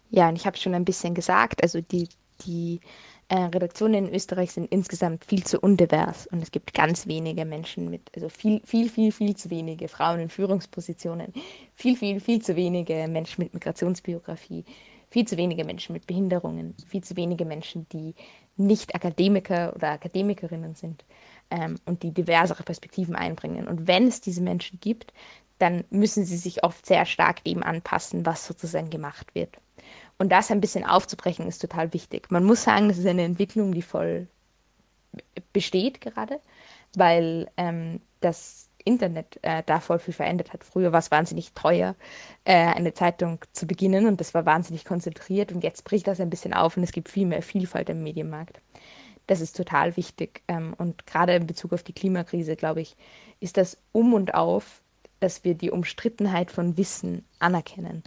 Ja, und ich habe schon ein bisschen gesagt, also die, die äh, Redaktionen in Österreich sind insgesamt viel zu undivers und es gibt ganz wenige Menschen mit, also viel, viel, viel, viel zu wenige Frauen in Führungspositionen, viel, viel, viel zu wenige Menschen mit Migrationsbiografie, viel zu wenige Menschen mit Behinderungen, viel zu wenige Menschen, die nicht Akademiker oder Akademikerinnen sind ähm, und die diversere Perspektiven einbringen. Und wenn es diese Menschen gibt, dann müssen sie sich oft sehr stark dem anpassen, was sozusagen gemacht wird. Und das ein bisschen aufzubrechen, ist total wichtig. Man muss sagen, das ist eine Entwicklung, die voll besteht gerade, weil ähm, das Internet äh, da voll viel verändert hat. Früher war es wahnsinnig teuer, äh, eine Zeitung zu beginnen und das war wahnsinnig konzentriert und jetzt bricht das ein bisschen auf und es gibt viel mehr Vielfalt im Medienmarkt. Das ist total wichtig ähm, und gerade in Bezug auf die Klimakrise, glaube ich, ist das um und auf, dass wir die Umstrittenheit von Wissen anerkennen.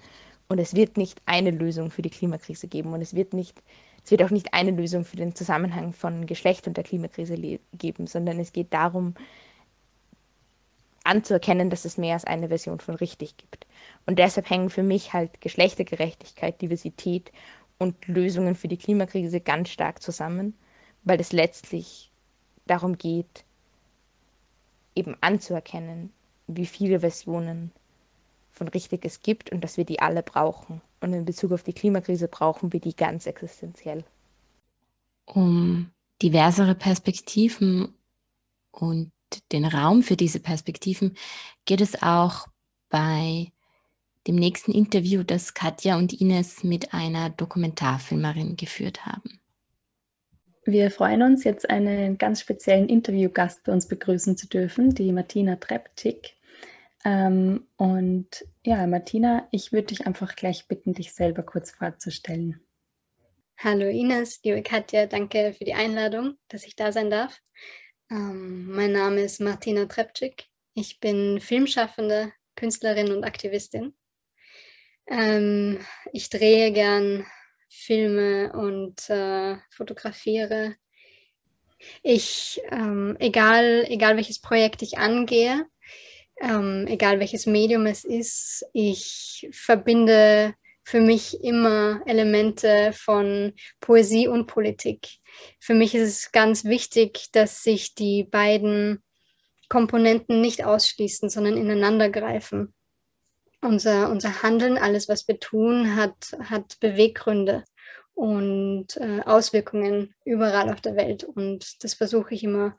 Und es wird nicht eine Lösung für die Klimakrise geben und es wird nicht es wird auch nicht eine Lösung für den Zusammenhang von Geschlecht und der Klimakrise geben, sondern es geht darum, anzuerkennen, dass es mehr als eine Version von richtig gibt. Und deshalb hängen für mich halt Geschlechtergerechtigkeit, Diversität und Lösungen für die Klimakrise ganz stark zusammen, weil es letztlich darum geht, eben anzuerkennen, wie viele Versionen von richtig es gibt und dass wir die alle brauchen. Und in Bezug auf die Klimakrise brauchen wir die ganz existenziell. Um diversere Perspektiven und den Raum für diese Perspektiven geht es auch bei dem nächsten Interview, das Katja und Ines mit einer Dokumentarfilmerin geführt haben. Wir freuen uns, jetzt einen ganz speziellen Interviewgast bei uns begrüßen zu dürfen, die Martina Treptik. Ähm, und ja, Martina, ich würde dich einfach gleich bitten, dich selber kurz vorzustellen. Hallo Ines, liebe Katja, danke für die Einladung, dass ich da sein darf. Ähm, mein Name ist Martina Trepczyk. Ich bin Filmschaffende, Künstlerin und Aktivistin. Ähm, ich drehe gern Filme und äh, fotografiere. Ich, ähm, egal, egal welches Projekt ich angehe, ähm, egal welches Medium es ist, ich verbinde für mich immer Elemente von Poesie und Politik. Für mich ist es ganz wichtig, dass sich die beiden Komponenten nicht ausschließen, sondern ineinander greifen. Unser, unser Handeln, alles, was wir tun, hat, hat Beweggründe und äh, Auswirkungen überall auf der Welt. Und das versuche ich immer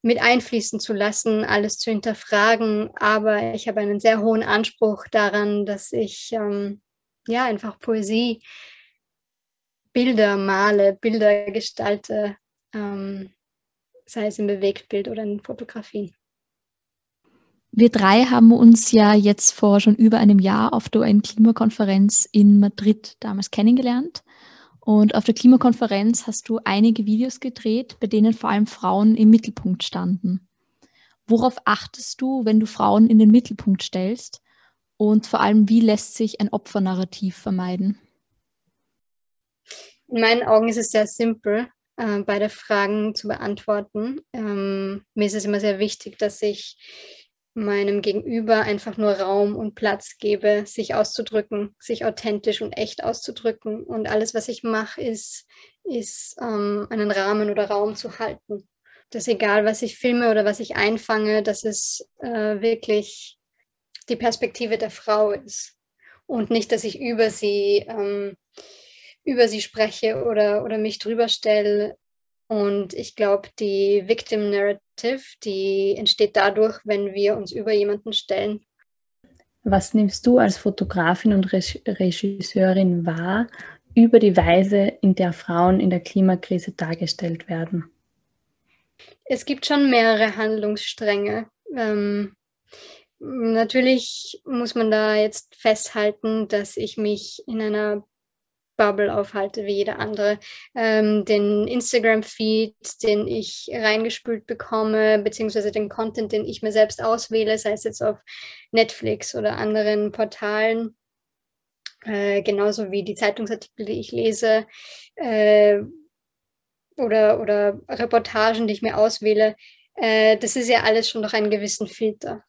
mit einfließen zu lassen, alles zu hinterfragen. Aber ich habe einen sehr hohen Anspruch daran, dass ich ähm, ja einfach Poesie, Bilder male, Bilder gestalte, ähm, sei es im Bewegtbild oder in Fotografie. Wir drei haben uns ja jetzt vor schon über einem Jahr auf der UN-Klimakonferenz in Madrid damals kennengelernt. Und auf der Klimakonferenz hast du einige Videos gedreht, bei denen vor allem Frauen im Mittelpunkt standen. Worauf achtest du, wenn du Frauen in den Mittelpunkt stellst? Und vor allem, wie lässt sich ein Opfernarrativ vermeiden? In meinen Augen ist es sehr simpel, äh, beide Fragen zu beantworten. Ähm, mir ist es immer sehr wichtig, dass ich meinem Gegenüber einfach nur Raum und Platz gebe, sich auszudrücken, sich authentisch und echt auszudrücken. Und alles, was ich mache, ist, ist ähm, einen Rahmen oder Raum zu halten. Dass egal, was ich filme oder was ich einfange, dass es äh, wirklich die Perspektive der Frau ist. Und nicht, dass ich über sie, ähm, über sie spreche oder, oder mich drüber stelle, und ich glaube, die Victim Narrative, die entsteht dadurch, wenn wir uns über jemanden stellen. Was nimmst du als Fotografin und Regisseurin wahr über die Weise, in der Frauen in der Klimakrise dargestellt werden? Es gibt schon mehrere Handlungsstränge. Ähm, natürlich muss man da jetzt festhalten, dass ich mich in einer Bubble aufhalte wie jeder andere. Ähm, den Instagram-Feed, den ich reingespült bekomme, beziehungsweise den Content, den ich mir selbst auswähle, sei es jetzt auf Netflix oder anderen Portalen, äh, genauso wie die Zeitungsartikel, die ich lese äh, oder, oder Reportagen, die ich mir auswähle. Äh, das ist ja alles schon durch einen gewissen Filter.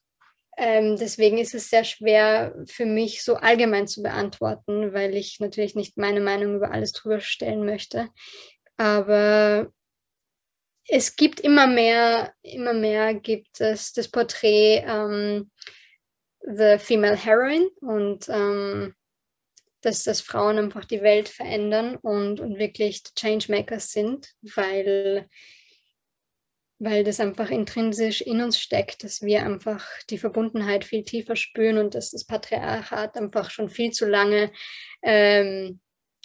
Ähm, deswegen ist es sehr schwer für mich so allgemein zu beantworten, weil ich natürlich nicht meine Meinung über alles drüber stellen möchte. Aber es gibt immer mehr, immer mehr gibt es das Porträt ähm, The Female Heroine und ähm, dass, dass Frauen einfach die Welt verändern und, und wirklich Changemakers sind, weil weil das einfach intrinsisch in uns steckt, dass wir einfach die Verbundenheit viel tiefer spüren und dass das Patriarchat einfach schon viel zu lange ähm,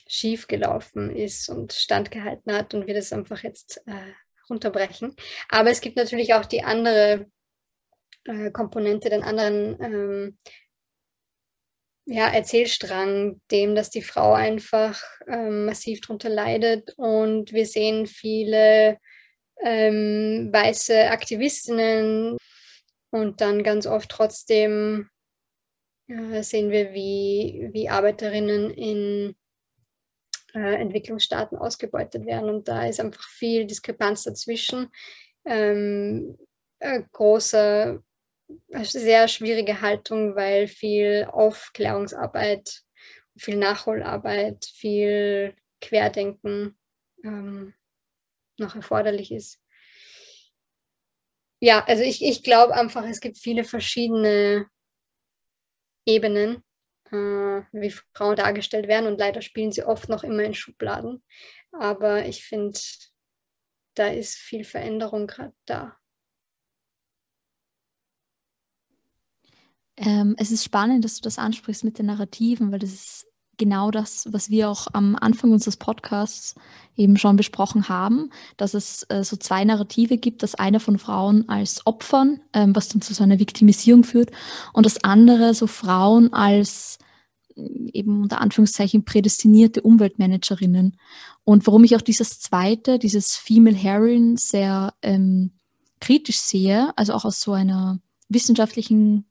schief ist und standgehalten hat und wir das einfach jetzt äh, runterbrechen. Aber es gibt natürlich auch die andere äh, Komponente, den anderen ähm, ja, Erzählstrang, dem, dass die Frau einfach ähm, massiv darunter leidet und wir sehen viele ähm, weiße Aktivistinnen und dann ganz oft trotzdem äh, sehen wir, wie, wie Arbeiterinnen in äh, Entwicklungsstaaten ausgebeutet werden und da ist einfach viel Diskrepanz dazwischen. Ähm, äh, große, sehr schwierige Haltung, weil viel Aufklärungsarbeit, viel Nachholarbeit, viel Querdenken ähm, noch erforderlich ist. Ja, also ich, ich glaube einfach, es gibt viele verschiedene Ebenen, äh, wie Frauen dargestellt werden und leider spielen sie oft noch immer in Schubladen. Aber ich finde, da ist viel Veränderung gerade da. Ähm, es ist spannend, dass du das ansprichst mit den Narrativen, weil das ist genau das, was wir auch am Anfang unseres Podcasts eben schon besprochen haben, dass es äh, so zwei Narrative gibt, das eine von Frauen als Opfern, ähm, was dann zu so einer Viktimisierung führt, und das andere so Frauen als eben unter Anführungszeichen prädestinierte Umweltmanagerinnen. Und warum ich auch dieses zweite, dieses Female Heroine sehr ähm, kritisch sehe, also auch aus so einer wissenschaftlichen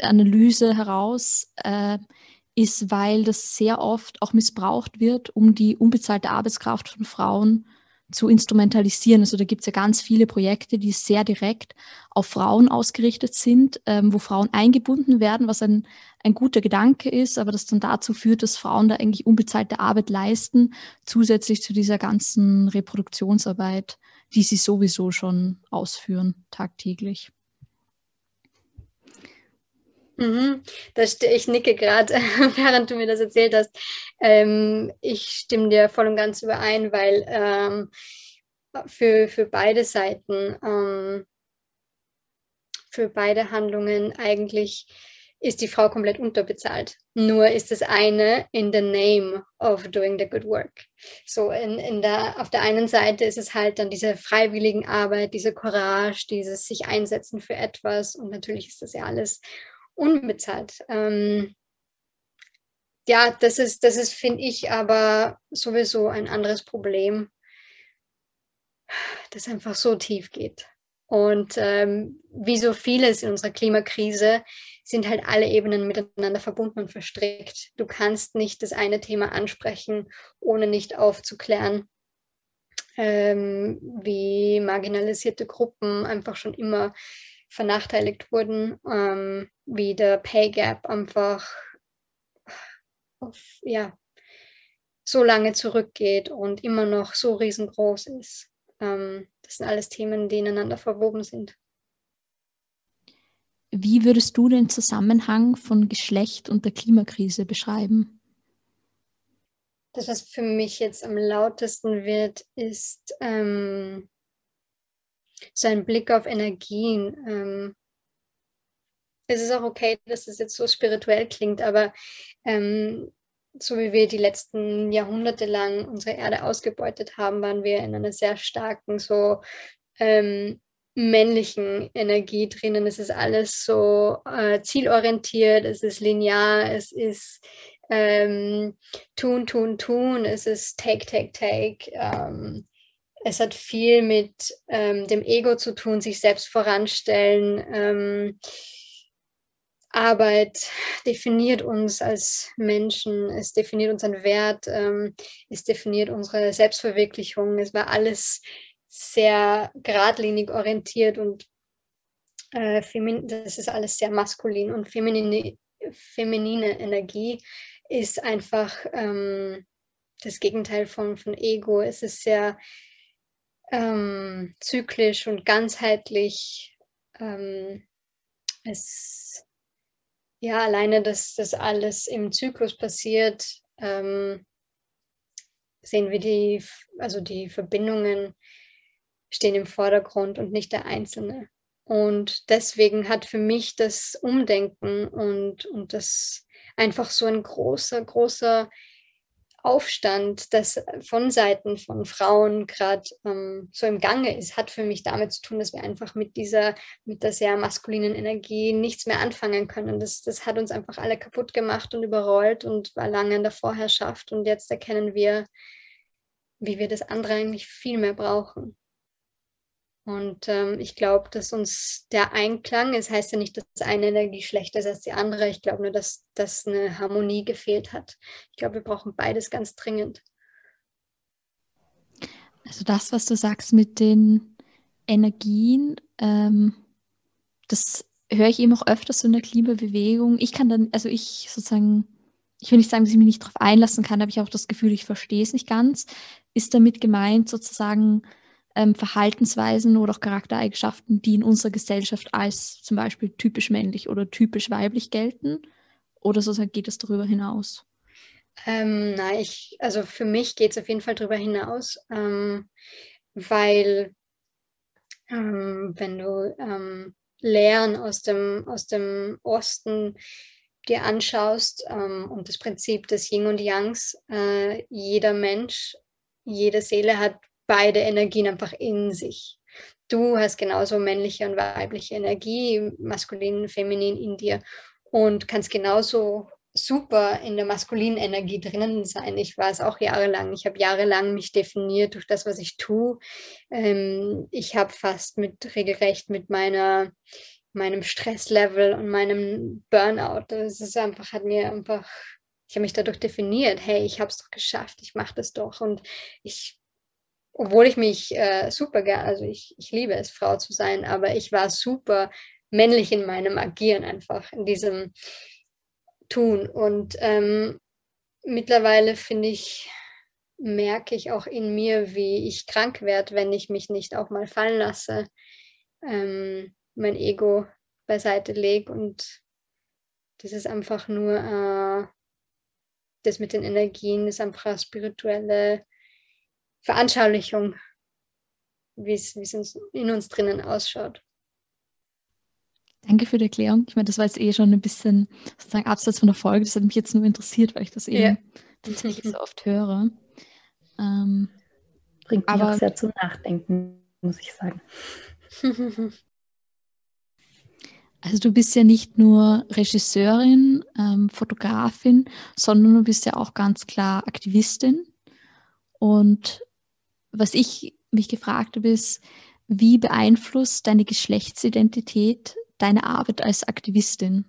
Analyse heraus, äh, ist, weil das sehr oft auch missbraucht wird, um die unbezahlte Arbeitskraft von Frauen zu instrumentalisieren. Also da gibt es ja ganz viele Projekte, die sehr direkt auf Frauen ausgerichtet sind, ähm, wo Frauen eingebunden werden, was ein, ein guter Gedanke ist, aber das dann dazu führt, dass Frauen da eigentlich unbezahlte Arbeit leisten, zusätzlich zu dieser ganzen Reproduktionsarbeit, die sie sowieso schon ausführen, tagtäglich. Mhm, das, ich nicke gerade, während du mir das erzählt hast. Ähm, ich stimme dir voll und ganz überein, weil ähm, für, für beide Seiten, ähm, für beide Handlungen eigentlich ist die Frau komplett unterbezahlt. Nur ist das eine in the name of doing the good work. So in, in der, auf der einen Seite ist es halt dann diese freiwilligen Arbeit, diese Courage, dieses sich einsetzen für etwas und natürlich ist das ja alles unbezahlt. Ähm, ja, das ist, das ist, finde ich, aber sowieso ein anderes Problem, das einfach so tief geht. Und ähm, wie so vieles in unserer Klimakrise sind halt alle Ebenen miteinander verbunden und verstrickt. Du kannst nicht das eine Thema ansprechen, ohne nicht aufzuklären, ähm, wie marginalisierte Gruppen einfach schon immer vernachteiligt wurden, ähm, wie der Pay Gap einfach auf, ja, so lange zurückgeht und immer noch so riesengroß ist. Ähm, das sind alles Themen, die ineinander verwoben sind. Wie würdest du den Zusammenhang von Geschlecht und der Klimakrise beschreiben? Das, was für mich jetzt am lautesten wird, ist ähm, so ein Blick auf Energien. Ähm, es ist auch okay, dass es jetzt so spirituell klingt, aber ähm, so wie wir die letzten Jahrhunderte lang unsere Erde ausgebeutet haben, waren wir in einer sehr starken, so ähm, männlichen Energie drinnen. Es ist alles so äh, zielorientiert, es ist linear, es ist ähm, tun, tun, tun, es ist take, take, take. Ähm, es hat viel mit ähm, dem Ego zu tun, sich selbst voranstellen. Ähm, Arbeit definiert uns als Menschen, es definiert unseren Wert, ähm, es definiert unsere Selbstverwirklichung. Es war alles sehr geradlinig orientiert und äh, das ist alles sehr maskulin und feminine, feminine Energie ist einfach ähm, das Gegenteil von, von Ego. Es ist sehr ähm, zyklisch und ganzheitlich. Ähm, es, ja, alleine, dass das alles im Zyklus passiert, ähm, sehen wir die, also die Verbindungen stehen im Vordergrund und nicht der Einzelne. Und deswegen hat für mich das Umdenken und, und das einfach so ein großer, großer Aufstand, das von Seiten von Frauen gerade ähm, so im Gange ist, hat für mich damit zu tun, dass wir einfach mit dieser, mit der sehr maskulinen Energie nichts mehr anfangen können. Das, das hat uns einfach alle kaputt gemacht und überrollt und war lange in der Vorherrschaft. Und jetzt erkennen wir, wie wir das andere eigentlich viel mehr brauchen. Und ähm, ich glaube, dass uns der Einklang, es heißt ja nicht, dass eine Energie schlechter ist als die andere. Ich glaube nur, dass, dass eine Harmonie gefehlt hat. Ich glaube, wir brauchen beides ganz dringend. Also das, was du sagst mit den Energien, ähm, das höre ich eben auch öfters so in der Klimabewegung. Ich kann dann, also ich sozusagen, ich will nicht sagen, dass ich mich nicht darauf einlassen kann, habe ich auch das Gefühl, ich verstehe es nicht ganz. Ist damit gemeint sozusagen, ähm, Verhaltensweisen oder auch Charaktereigenschaften, die in unserer Gesellschaft als zum Beispiel typisch männlich oder typisch weiblich gelten? Oder sozusagen geht es darüber hinaus? Ähm, nein, ich, also für mich geht es auf jeden Fall darüber hinaus, ähm, weil ähm, wenn du ähm, Lehren aus dem, aus dem Osten dir anschaust ähm, und das Prinzip des Yin und Yangs, äh, jeder Mensch, jede Seele hat beide Energien einfach in sich. Du hast genauso männliche und weibliche Energie, maskulin, feminin in dir und kannst genauso super in der maskulinen Energie drinnen sein. Ich war es auch jahrelang. Ich habe jahrelang mich definiert durch das, was ich tue. Ähm, ich habe fast mit regelrecht mit meiner meinem Stresslevel und meinem Burnout. Das ist einfach, hat mir einfach, ich habe mich dadurch definiert, hey, ich habe es doch geschafft, ich mache das doch. Und ich, obwohl ich mich äh, super gerne, also ich, ich liebe es, Frau zu sein, aber ich war super männlich in meinem Agieren einfach, in diesem Tun. Und ähm, mittlerweile finde ich, merke ich auch in mir, wie ich krank werde, wenn ich mich nicht auch mal fallen lasse. Ähm, mein Ego beiseite lege und das ist einfach nur äh, das mit den Energien, ist einfach spirituelle Veranschaulichung, wie es in uns drinnen ausschaut. Danke für die Erklärung. Ich meine, das war jetzt eh schon ein bisschen sozusagen abseits von der Folge. Das hat mich jetzt nur interessiert, weil ich das eben ja. tatsächlich so oft höre. Ähm, Bringt mich aber, auch sehr zum Nachdenken, muss ich sagen. Also du bist ja nicht nur Regisseurin, ähm, Fotografin, sondern du bist ja auch ganz klar Aktivistin. Und was ich mich gefragt habe, ist, wie beeinflusst deine Geschlechtsidentität deine Arbeit als Aktivistin?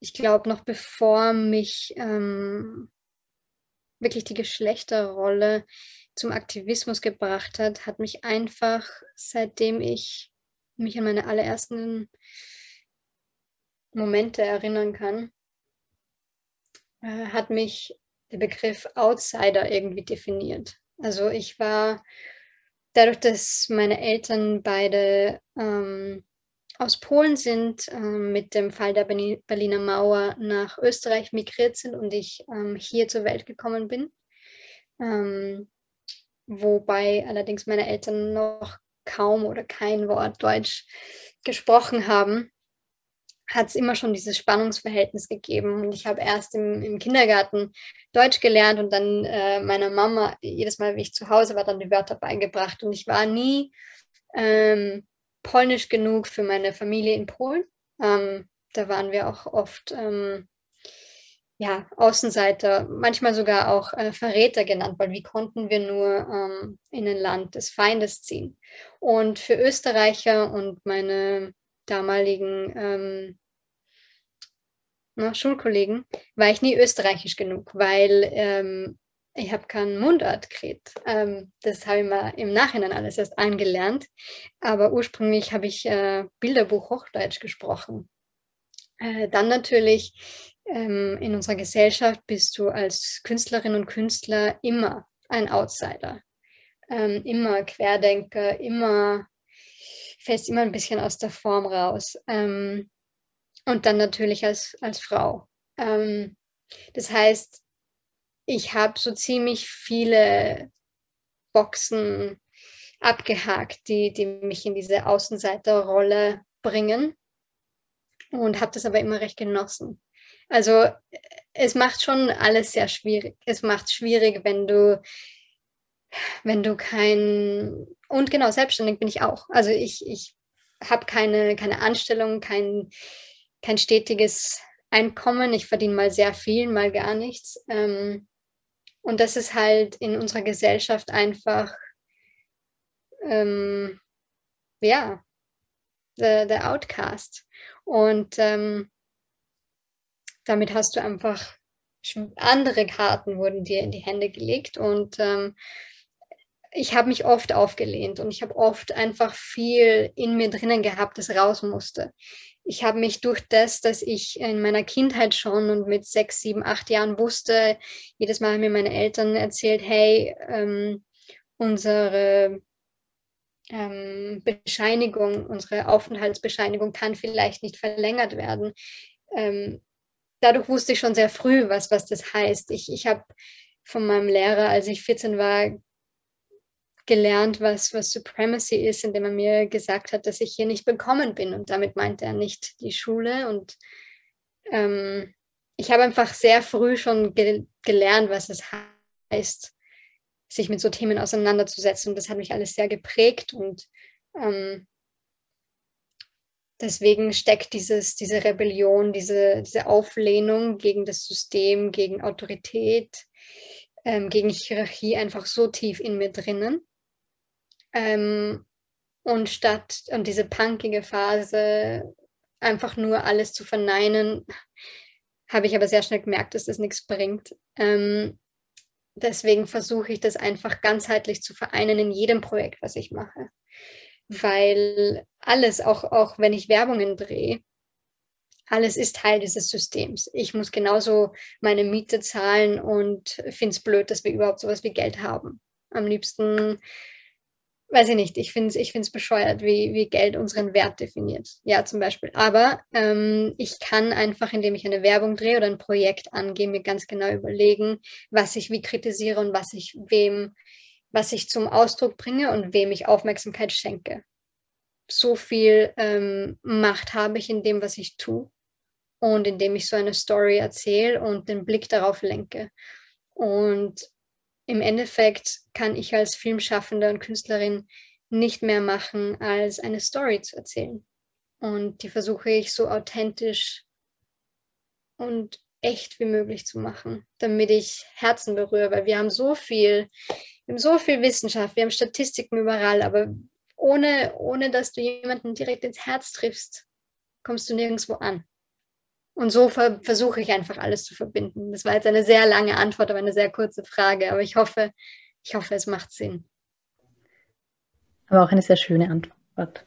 Ich glaube, noch bevor mich ähm, wirklich die Geschlechterrolle zum Aktivismus gebracht hat, hat mich einfach, seitdem ich mich an meine allerersten Momente erinnern kann, äh, hat mich der Begriff Outsider irgendwie definiert. Also ich war dadurch, dass meine Eltern beide ähm, aus Polen sind, ähm, mit dem Fall der Berliner Mauer nach Österreich migriert sind und ich ähm, hier zur Welt gekommen bin. Ähm, wobei allerdings meine Eltern noch kaum oder kein Wort Deutsch gesprochen haben, hat es immer schon dieses Spannungsverhältnis gegeben. Und ich habe erst im, im, Kindergarten Deutsch gelernt und dann äh, meiner Mama jedes Mal, wie ich zu Hause war, dann die Wörter beigebracht. Und ich war nie ähm, polnisch genug für meine Familie in Polen. Ähm, da waren wir auch oft ähm, ja, Außenseiter, manchmal sogar auch äh, Verräter genannt, weil wie konnten wir nur ähm, in ein Land des Feindes ziehen? Und für Österreicher und meine damaligen ähm, na, Schulkollegen war ich nie österreichisch genug, weil ähm, ich habe keinen Mundart geredet. Ähm, das habe ich mal im Nachhinein alles erst angelernt. Aber ursprünglich habe ich äh, Bilderbuch Hochdeutsch gesprochen. Äh, dann natürlich ähm, in unserer Gesellschaft bist du als Künstlerin und Künstler immer ein Outsider, ähm, immer Querdenker, immer fällst immer ein bisschen aus der Form raus. Ähm, und dann natürlich als, als Frau. Ähm, das heißt, ich habe so ziemlich viele Boxen abgehakt, die, die mich in diese Außenseiterrolle bringen und habe das aber immer recht genossen. Also es macht schon alles sehr schwierig. Es macht schwierig, wenn du, wenn du kein, und genau, selbstständig bin ich auch. Also ich, ich habe keine, keine Anstellung, kein, kein stetiges Einkommen. Ich verdiene mal sehr viel, mal gar nichts. Ähm, und das ist halt in unserer Gesellschaft einfach, ähm, ja, der, der Outcast. Und ähm, damit hast du einfach andere Karten wurden dir in die Hände gelegt und ähm, ich habe mich oft aufgelehnt und ich habe oft einfach viel in mir drinnen gehabt, das raus musste. Ich habe mich durch das, dass ich in meiner Kindheit schon und mit sechs, sieben, acht Jahren wusste, jedes Mal haben mir meine Eltern erzählt, hey, ähm, unsere ähm, Bescheinigung, unsere Aufenthaltsbescheinigung kann vielleicht nicht verlängert werden. Ähm, dadurch wusste ich schon sehr früh, was, was das heißt. Ich, ich habe von meinem Lehrer, als ich 14 war, gelernt, was, was Supremacy ist, indem er mir gesagt hat, dass ich hier nicht bekommen bin. Und damit meinte er nicht die Schule. Und ähm, ich habe einfach sehr früh schon ge gelernt, was es heißt, sich mit so Themen auseinanderzusetzen. Und das hat mich alles sehr geprägt. Und ähm, deswegen steckt dieses, diese Rebellion, diese, diese Auflehnung gegen das System, gegen Autorität, ähm, gegen Hierarchie einfach so tief in mir drinnen. Ähm, und statt und diese punkige Phase einfach nur alles zu verneinen, habe ich aber sehr schnell gemerkt, dass das nichts bringt. Ähm, deswegen versuche ich das einfach ganzheitlich zu vereinen in jedem Projekt, was ich mache. Weil alles, auch, auch wenn ich Werbungen drehe, alles ist Teil dieses Systems. Ich muss genauso meine Miete zahlen und finde es blöd, dass wir überhaupt sowas wie Geld haben. Am liebsten weiß ich nicht, ich finde es ich find's bescheuert, wie, wie Geld unseren Wert definiert. Ja, zum Beispiel. Aber ähm, ich kann einfach, indem ich eine Werbung drehe oder ein Projekt angehe, mir ganz genau überlegen, was ich wie kritisiere und was ich wem, was ich zum Ausdruck bringe und wem ich Aufmerksamkeit schenke. So viel ähm, Macht habe ich in dem, was ich tue und indem ich so eine Story erzähle und den Blick darauf lenke. Und im Endeffekt kann ich als Filmschaffende und Künstlerin nicht mehr machen, als eine Story zu erzählen. Und die versuche ich so authentisch und echt wie möglich zu machen, damit ich Herzen berühre, weil wir haben so viel, wir haben so viel Wissenschaft, wir haben Statistiken überall, aber ohne, ohne dass du jemanden direkt ins Herz triffst, kommst du nirgendwo an. Und so ver versuche ich einfach alles zu verbinden. Das war jetzt eine sehr lange Antwort, aber eine sehr kurze Frage. Aber ich hoffe, ich hoffe, es macht Sinn. Aber auch eine sehr schöne Antwort.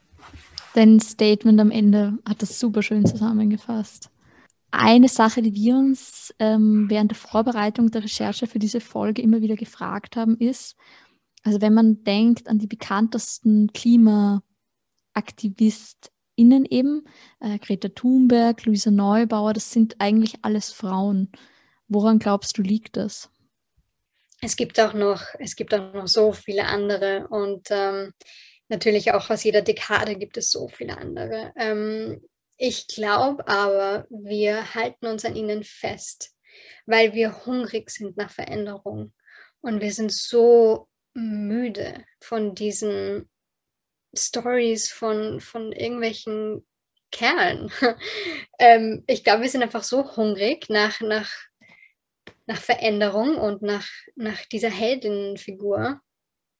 Dein Statement am Ende hat das super schön zusammengefasst. Eine Sache, die wir uns ähm, während der Vorbereitung der Recherche für diese Folge immer wieder gefragt haben, ist, also wenn man denkt an die bekanntesten Klimaaktivisten, innen eben. Äh, Greta Thunberg, Luisa Neubauer, das sind eigentlich alles Frauen. Woran glaubst du, liegt das? Es gibt auch noch, es gibt auch noch so viele andere und ähm, natürlich auch aus jeder Dekade gibt es so viele andere. Ähm, ich glaube aber, wir halten uns an ihnen fest, weil wir hungrig sind nach Veränderung und wir sind so müde von diesen Stories von, von irgendwelchen Kerlen. ähm, ich glaube, wir sind einfach so hungrig nach, nach, nach Veränderung und nach, nach dieser Heldinnenfigur,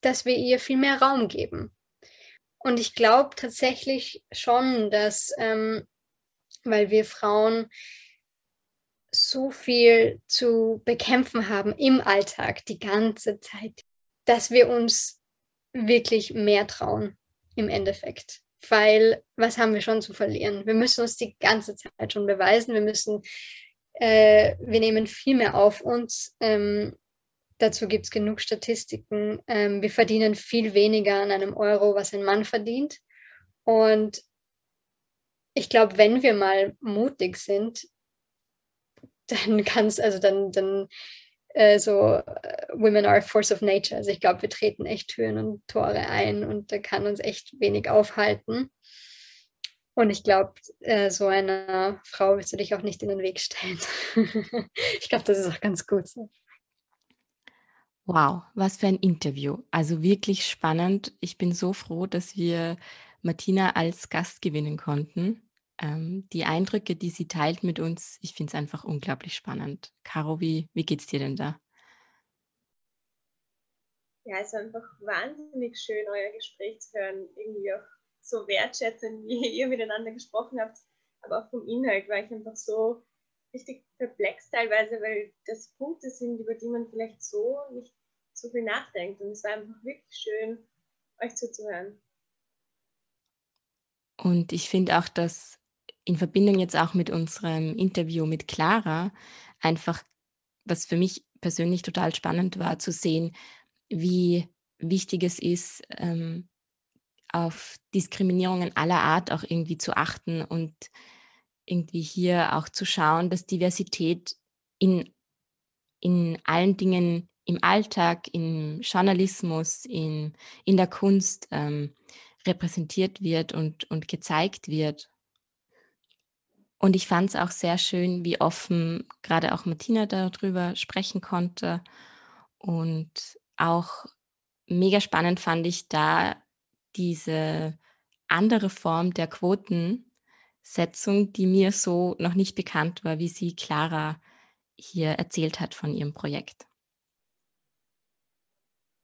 dass wir ihr viel mehr Raum geben. Und ich glaube tatsächlich schon, dass, ähm, weil wir Frauen so viel zu bekämpfen haben im Alltag die ganze Zeit, dass wir uns wirklich mehr trauen im Endeffekt. Weil was haben wir schon zu verlieren? Wir müssen uns die ganze Zeit schon beweisen. Wir müssen, äh, wir nehmen viel mehr auf uns. Ähm, dazu gibt es genug Statistiken. Ähm, wir verdienen viel weniger an einem Euro, was ein Mann verdient. Und ich glaube, wenn wir mal mutig sind, dann kann es, also dann, dann äh, so äh, Women are a force of nature. Also ich glaube, wir treten echt Türen und Tore ein und da kann uns echt wenig aufhalten. Und ich glaube, äh, so einer Frau willst du dich auch nicht in den Weg stellen. ich glaube, das ist auch ganz gut so. Wow, was für ein Interview. Also wirklich spannend. Ich bin so froh, dass wir Martina als Gast gewinnen konnten. Ähm, die Eindrücke, die sie teilt mit uns, ich finde es einfach unglaublich spannend. Caro, wie, wie geht es dir denn da? Ja, es ist einfach wahnsinnig schön, euer Gespräch zu hören. Irgendwie auch so wertschätzend, wie ihr miteinander gesprochen habt, aber auch vom Inhalt war ich einfach so richtig perplex teilweise, weil das Punkte sind, über die man vielleicht so nicht so viel nachdenkt. Und es war einfach wirklich schön, euch zuzuhören. Und ich finde auch, dass in Verbindung jetzt auch mit unserem Interview mit Clara einfach, was für mich persönlich total spannend war, zu sehen, wie wichtig es ist, ähm, auf Diskriminierungen aller Art auch irgendwie zu achten und irgendwie hier auch zu schauen, dass Diversität in, in allen Dingen im Alltag, im Journalismus, in, in der Kunst ähm, repräsentiert wird und, und gezeigt wird. Und ich fand es auch sehr schön, wie offen gerade auch Martina darüber sprechen konnte. Und auch mega spannend fand ich da diese andere Form der Quotensetzung, die mir so noch nicht bekannt war, wie sie Clara hier erzählt hat von ihrem Projekt.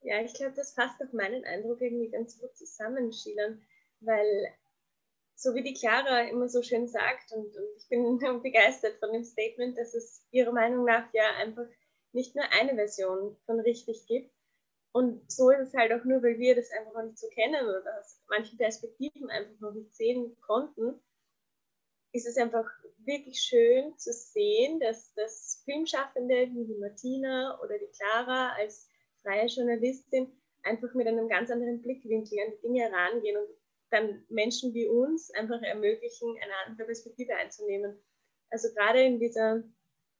Ja, ich glaube, das fasst auch meinen Eindruck irgendwie ganz gut zusammen, Schilan, weil so wie die Clara immer so schön sagt, und, und ich bin begeistert von dem Statement, dass es ihrer Meinung nach ja einfach nicht nur eine Version von richtig gibt. Und so ist es halt auch nur, weil wir das einfach noch nicht so kennen oder aus manchen Perspektiven einfach noch nicht sehen konnten, ist es einfach wirklich schön zu sehen, dass, dass Filmschaffende wie die Martina oder die Clara als freie Journalistin einfach mit einem ganz anderen Blickwinkel an die Dinge herangehen und dann Menschen wie uns einfach ermöglichen, eine andere Perspektive einzunehmen. Also gerade in dieser,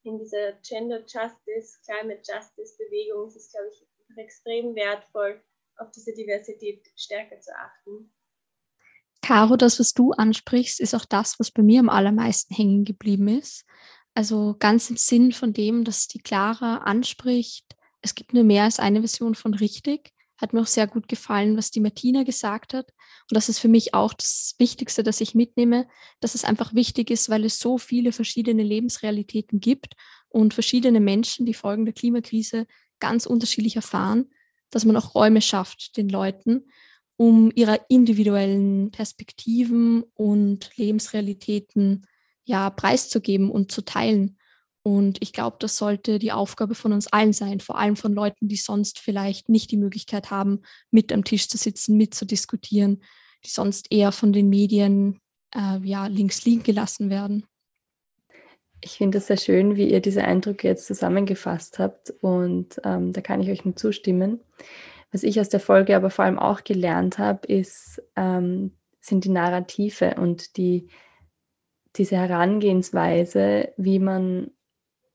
in dieser Gender Justice, Climate Justice Bewegung ist es, glaube ich, extrem wertvoll, auf diese Diversität stärker zu achten. Caro, das, was du ansprichst, ist auch das, was bei mir am allermeisten hängen geblieben ist. Also ganz im Sinn von dem, dass die Clara anspricht, es gibt nur mehr als eine Version von richtig. Hat mir auch sehr gut gefallen, was die Martina gesagt hat. Und das ist für mich auch das Wichtigste, das ich mitnehme, dass es einfach wichtig ist, weil es so viele verschiedene Lebensrealitäten gibt und verschiedene Menschen die Folgen der Klimakrise ganz unterschiedlich erfahren, dass man auch Räume schafft den Leuten, um ihre individuellen Perspektiven und Lebensrealitäten ja preiszugeben und zu teilen. Und ich glaube, das sollte die Aufgabe von uns allen sein, vor allem von Leuten, die sonst vielleicht nicht die Möglichkeit haben, mit am Tisch zu sitzen, mitzudiskutieren, die sonst eher von den Medien äh, ja, links liegen gelassen werden. Ich finde es sehr schön, wie ihr diese Eindrücke jetzt zusammengefasst habt und ähm, da kann ich euch nur zustimmen. Was ich aus der Folge aber vor allem auch gelernt habe, ähm, sind die Narrative und die, diese Herangehensweise, wie man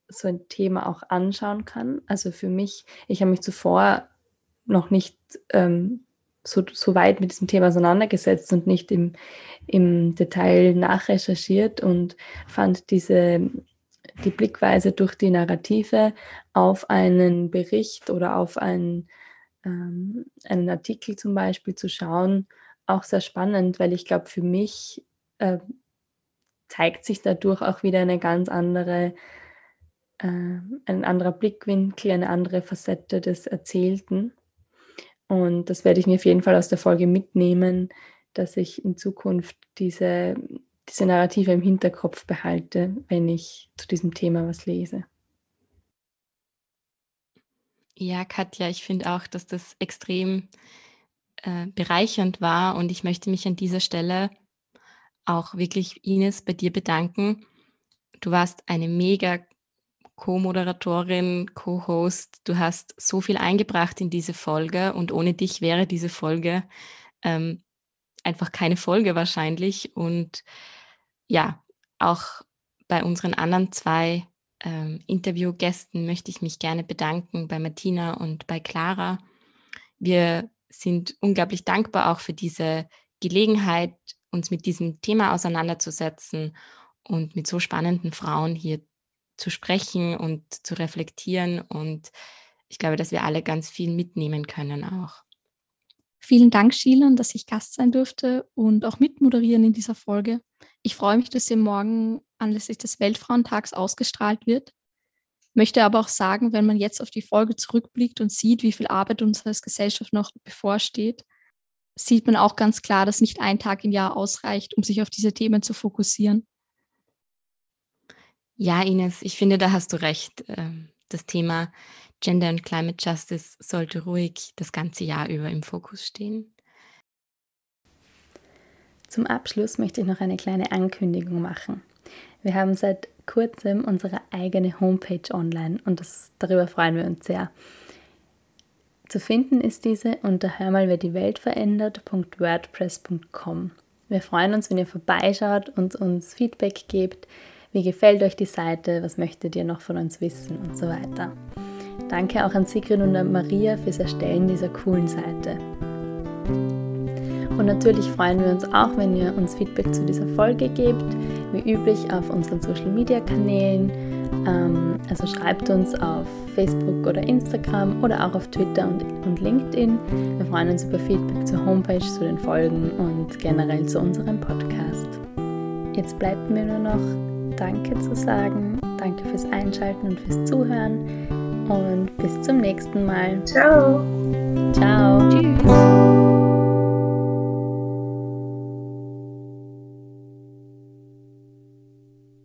so ein Thema auch anschauen kann. Also für mich, ich habe mich zuvor noch nicht ähm, so, so weit mit diesem Thema auseinandergesetzt und nicht im, im Detail nachrecherchiert und fand diese die Blickweise durch die Narrative auf einen Bericht oder auf einen, ähm, einen Artikel zum Beispiel zu schauen, auch sehr spannend, weil ich glaube, für mich äh, zeigt sich dadurch auch wieder eine ganz andere ein anderer Blickwinkel, eine andere Facette des Erzählten. Und das werde ich mir auf jeden Fall aus der Folge mitnehmen, dass ich in Zukunft diese, diese Narrative im Hinterkopf behalte, wenn ich zu diesem Thema was lese. Ja, Katja, ich finde auch, dass das extrem äh, bereichernd war und ich möchte mich an dieser Stelle auch wirklich, Ines, bei dir bedanken. Du warst eine mega Co-Moderatorin, Co-Host. Du hast so viel eingebracht in diese Folge und ohne dich wäre diese Folge ähm, einfach keine Folge wahrscheinlich. Und ja, auch bei unseren anderen zwei ähm, Interviewgästen möchte ich mich gerne bedanken, bei Martina und bei Clara. Wir sind unglaublich dankbar auch für diese Gelegenheit, uns mit diesem Thema auseinanderzusetzen und mit so spannenden Frauen hier zu sprechen und zu reflektieren. Und ich glaube, dass wir alle ganz viel mitnehmen können auch. Vielen Dank, Shilan, dass ich Gast sein durfte und auch mitmoderieren in dieser Folge. Ich freue mich, dass sie morgen anlässlich des Weltfrauentags ausgestrahlt wird. Möchte aber auch sagen, wenn man jetzt auf die Folge zurückblickt und sieht, wie viel Arbeit uns als Gesellschaft noch bevorsteht, sieht man auch ganz klar, dass nicht ein Tag im Jahr ausreicht, um sich auf diese Themen zu fokussieren. Ja, Ines, ich finde, da hast du recht. Ähm, das Thema Gender und Climate Justice sollte ruhig das ganze Jahr über im Fokus stehen. Zum Abschluss möchte ich noch eine kleine Ankündigung machen. Wir haben seit kurzem unsere eigene Homepage online und das, darüber freuen wir uns sehr. Zu finden ist diese unter hör mal, wer die Welt verändert.wordpress.com. Wir freuen uns, wenn ihr vorbeischaut und uns Feedback gebt wie gefällt euch die Seite, was möchtet ihr noch von uns wissen und so weiter. Danke auch an Sigrid und an Maria fürs Erstellen dieser coolen Seite. Und natürlich freuen wir uns auch, wenn ihr uns Feedback zu dieser Folge gebt, wie üblich auf unseren Social Media Kanälen. Ähm, also schreibt uns auf Facebook oder Instagram oder auch auf Twitter und, und LinkedIn. Wir freuen uns über Feedback zur Homepage, zu den Folgen und generell zu unserem Podcast. Jetzt bleibt mir nur noch Danke zu sagen. Danke fürs Einschalten und fürs Zuhören. Und bis zum nächsten Mal. Ciao. Ciao. Tschüss.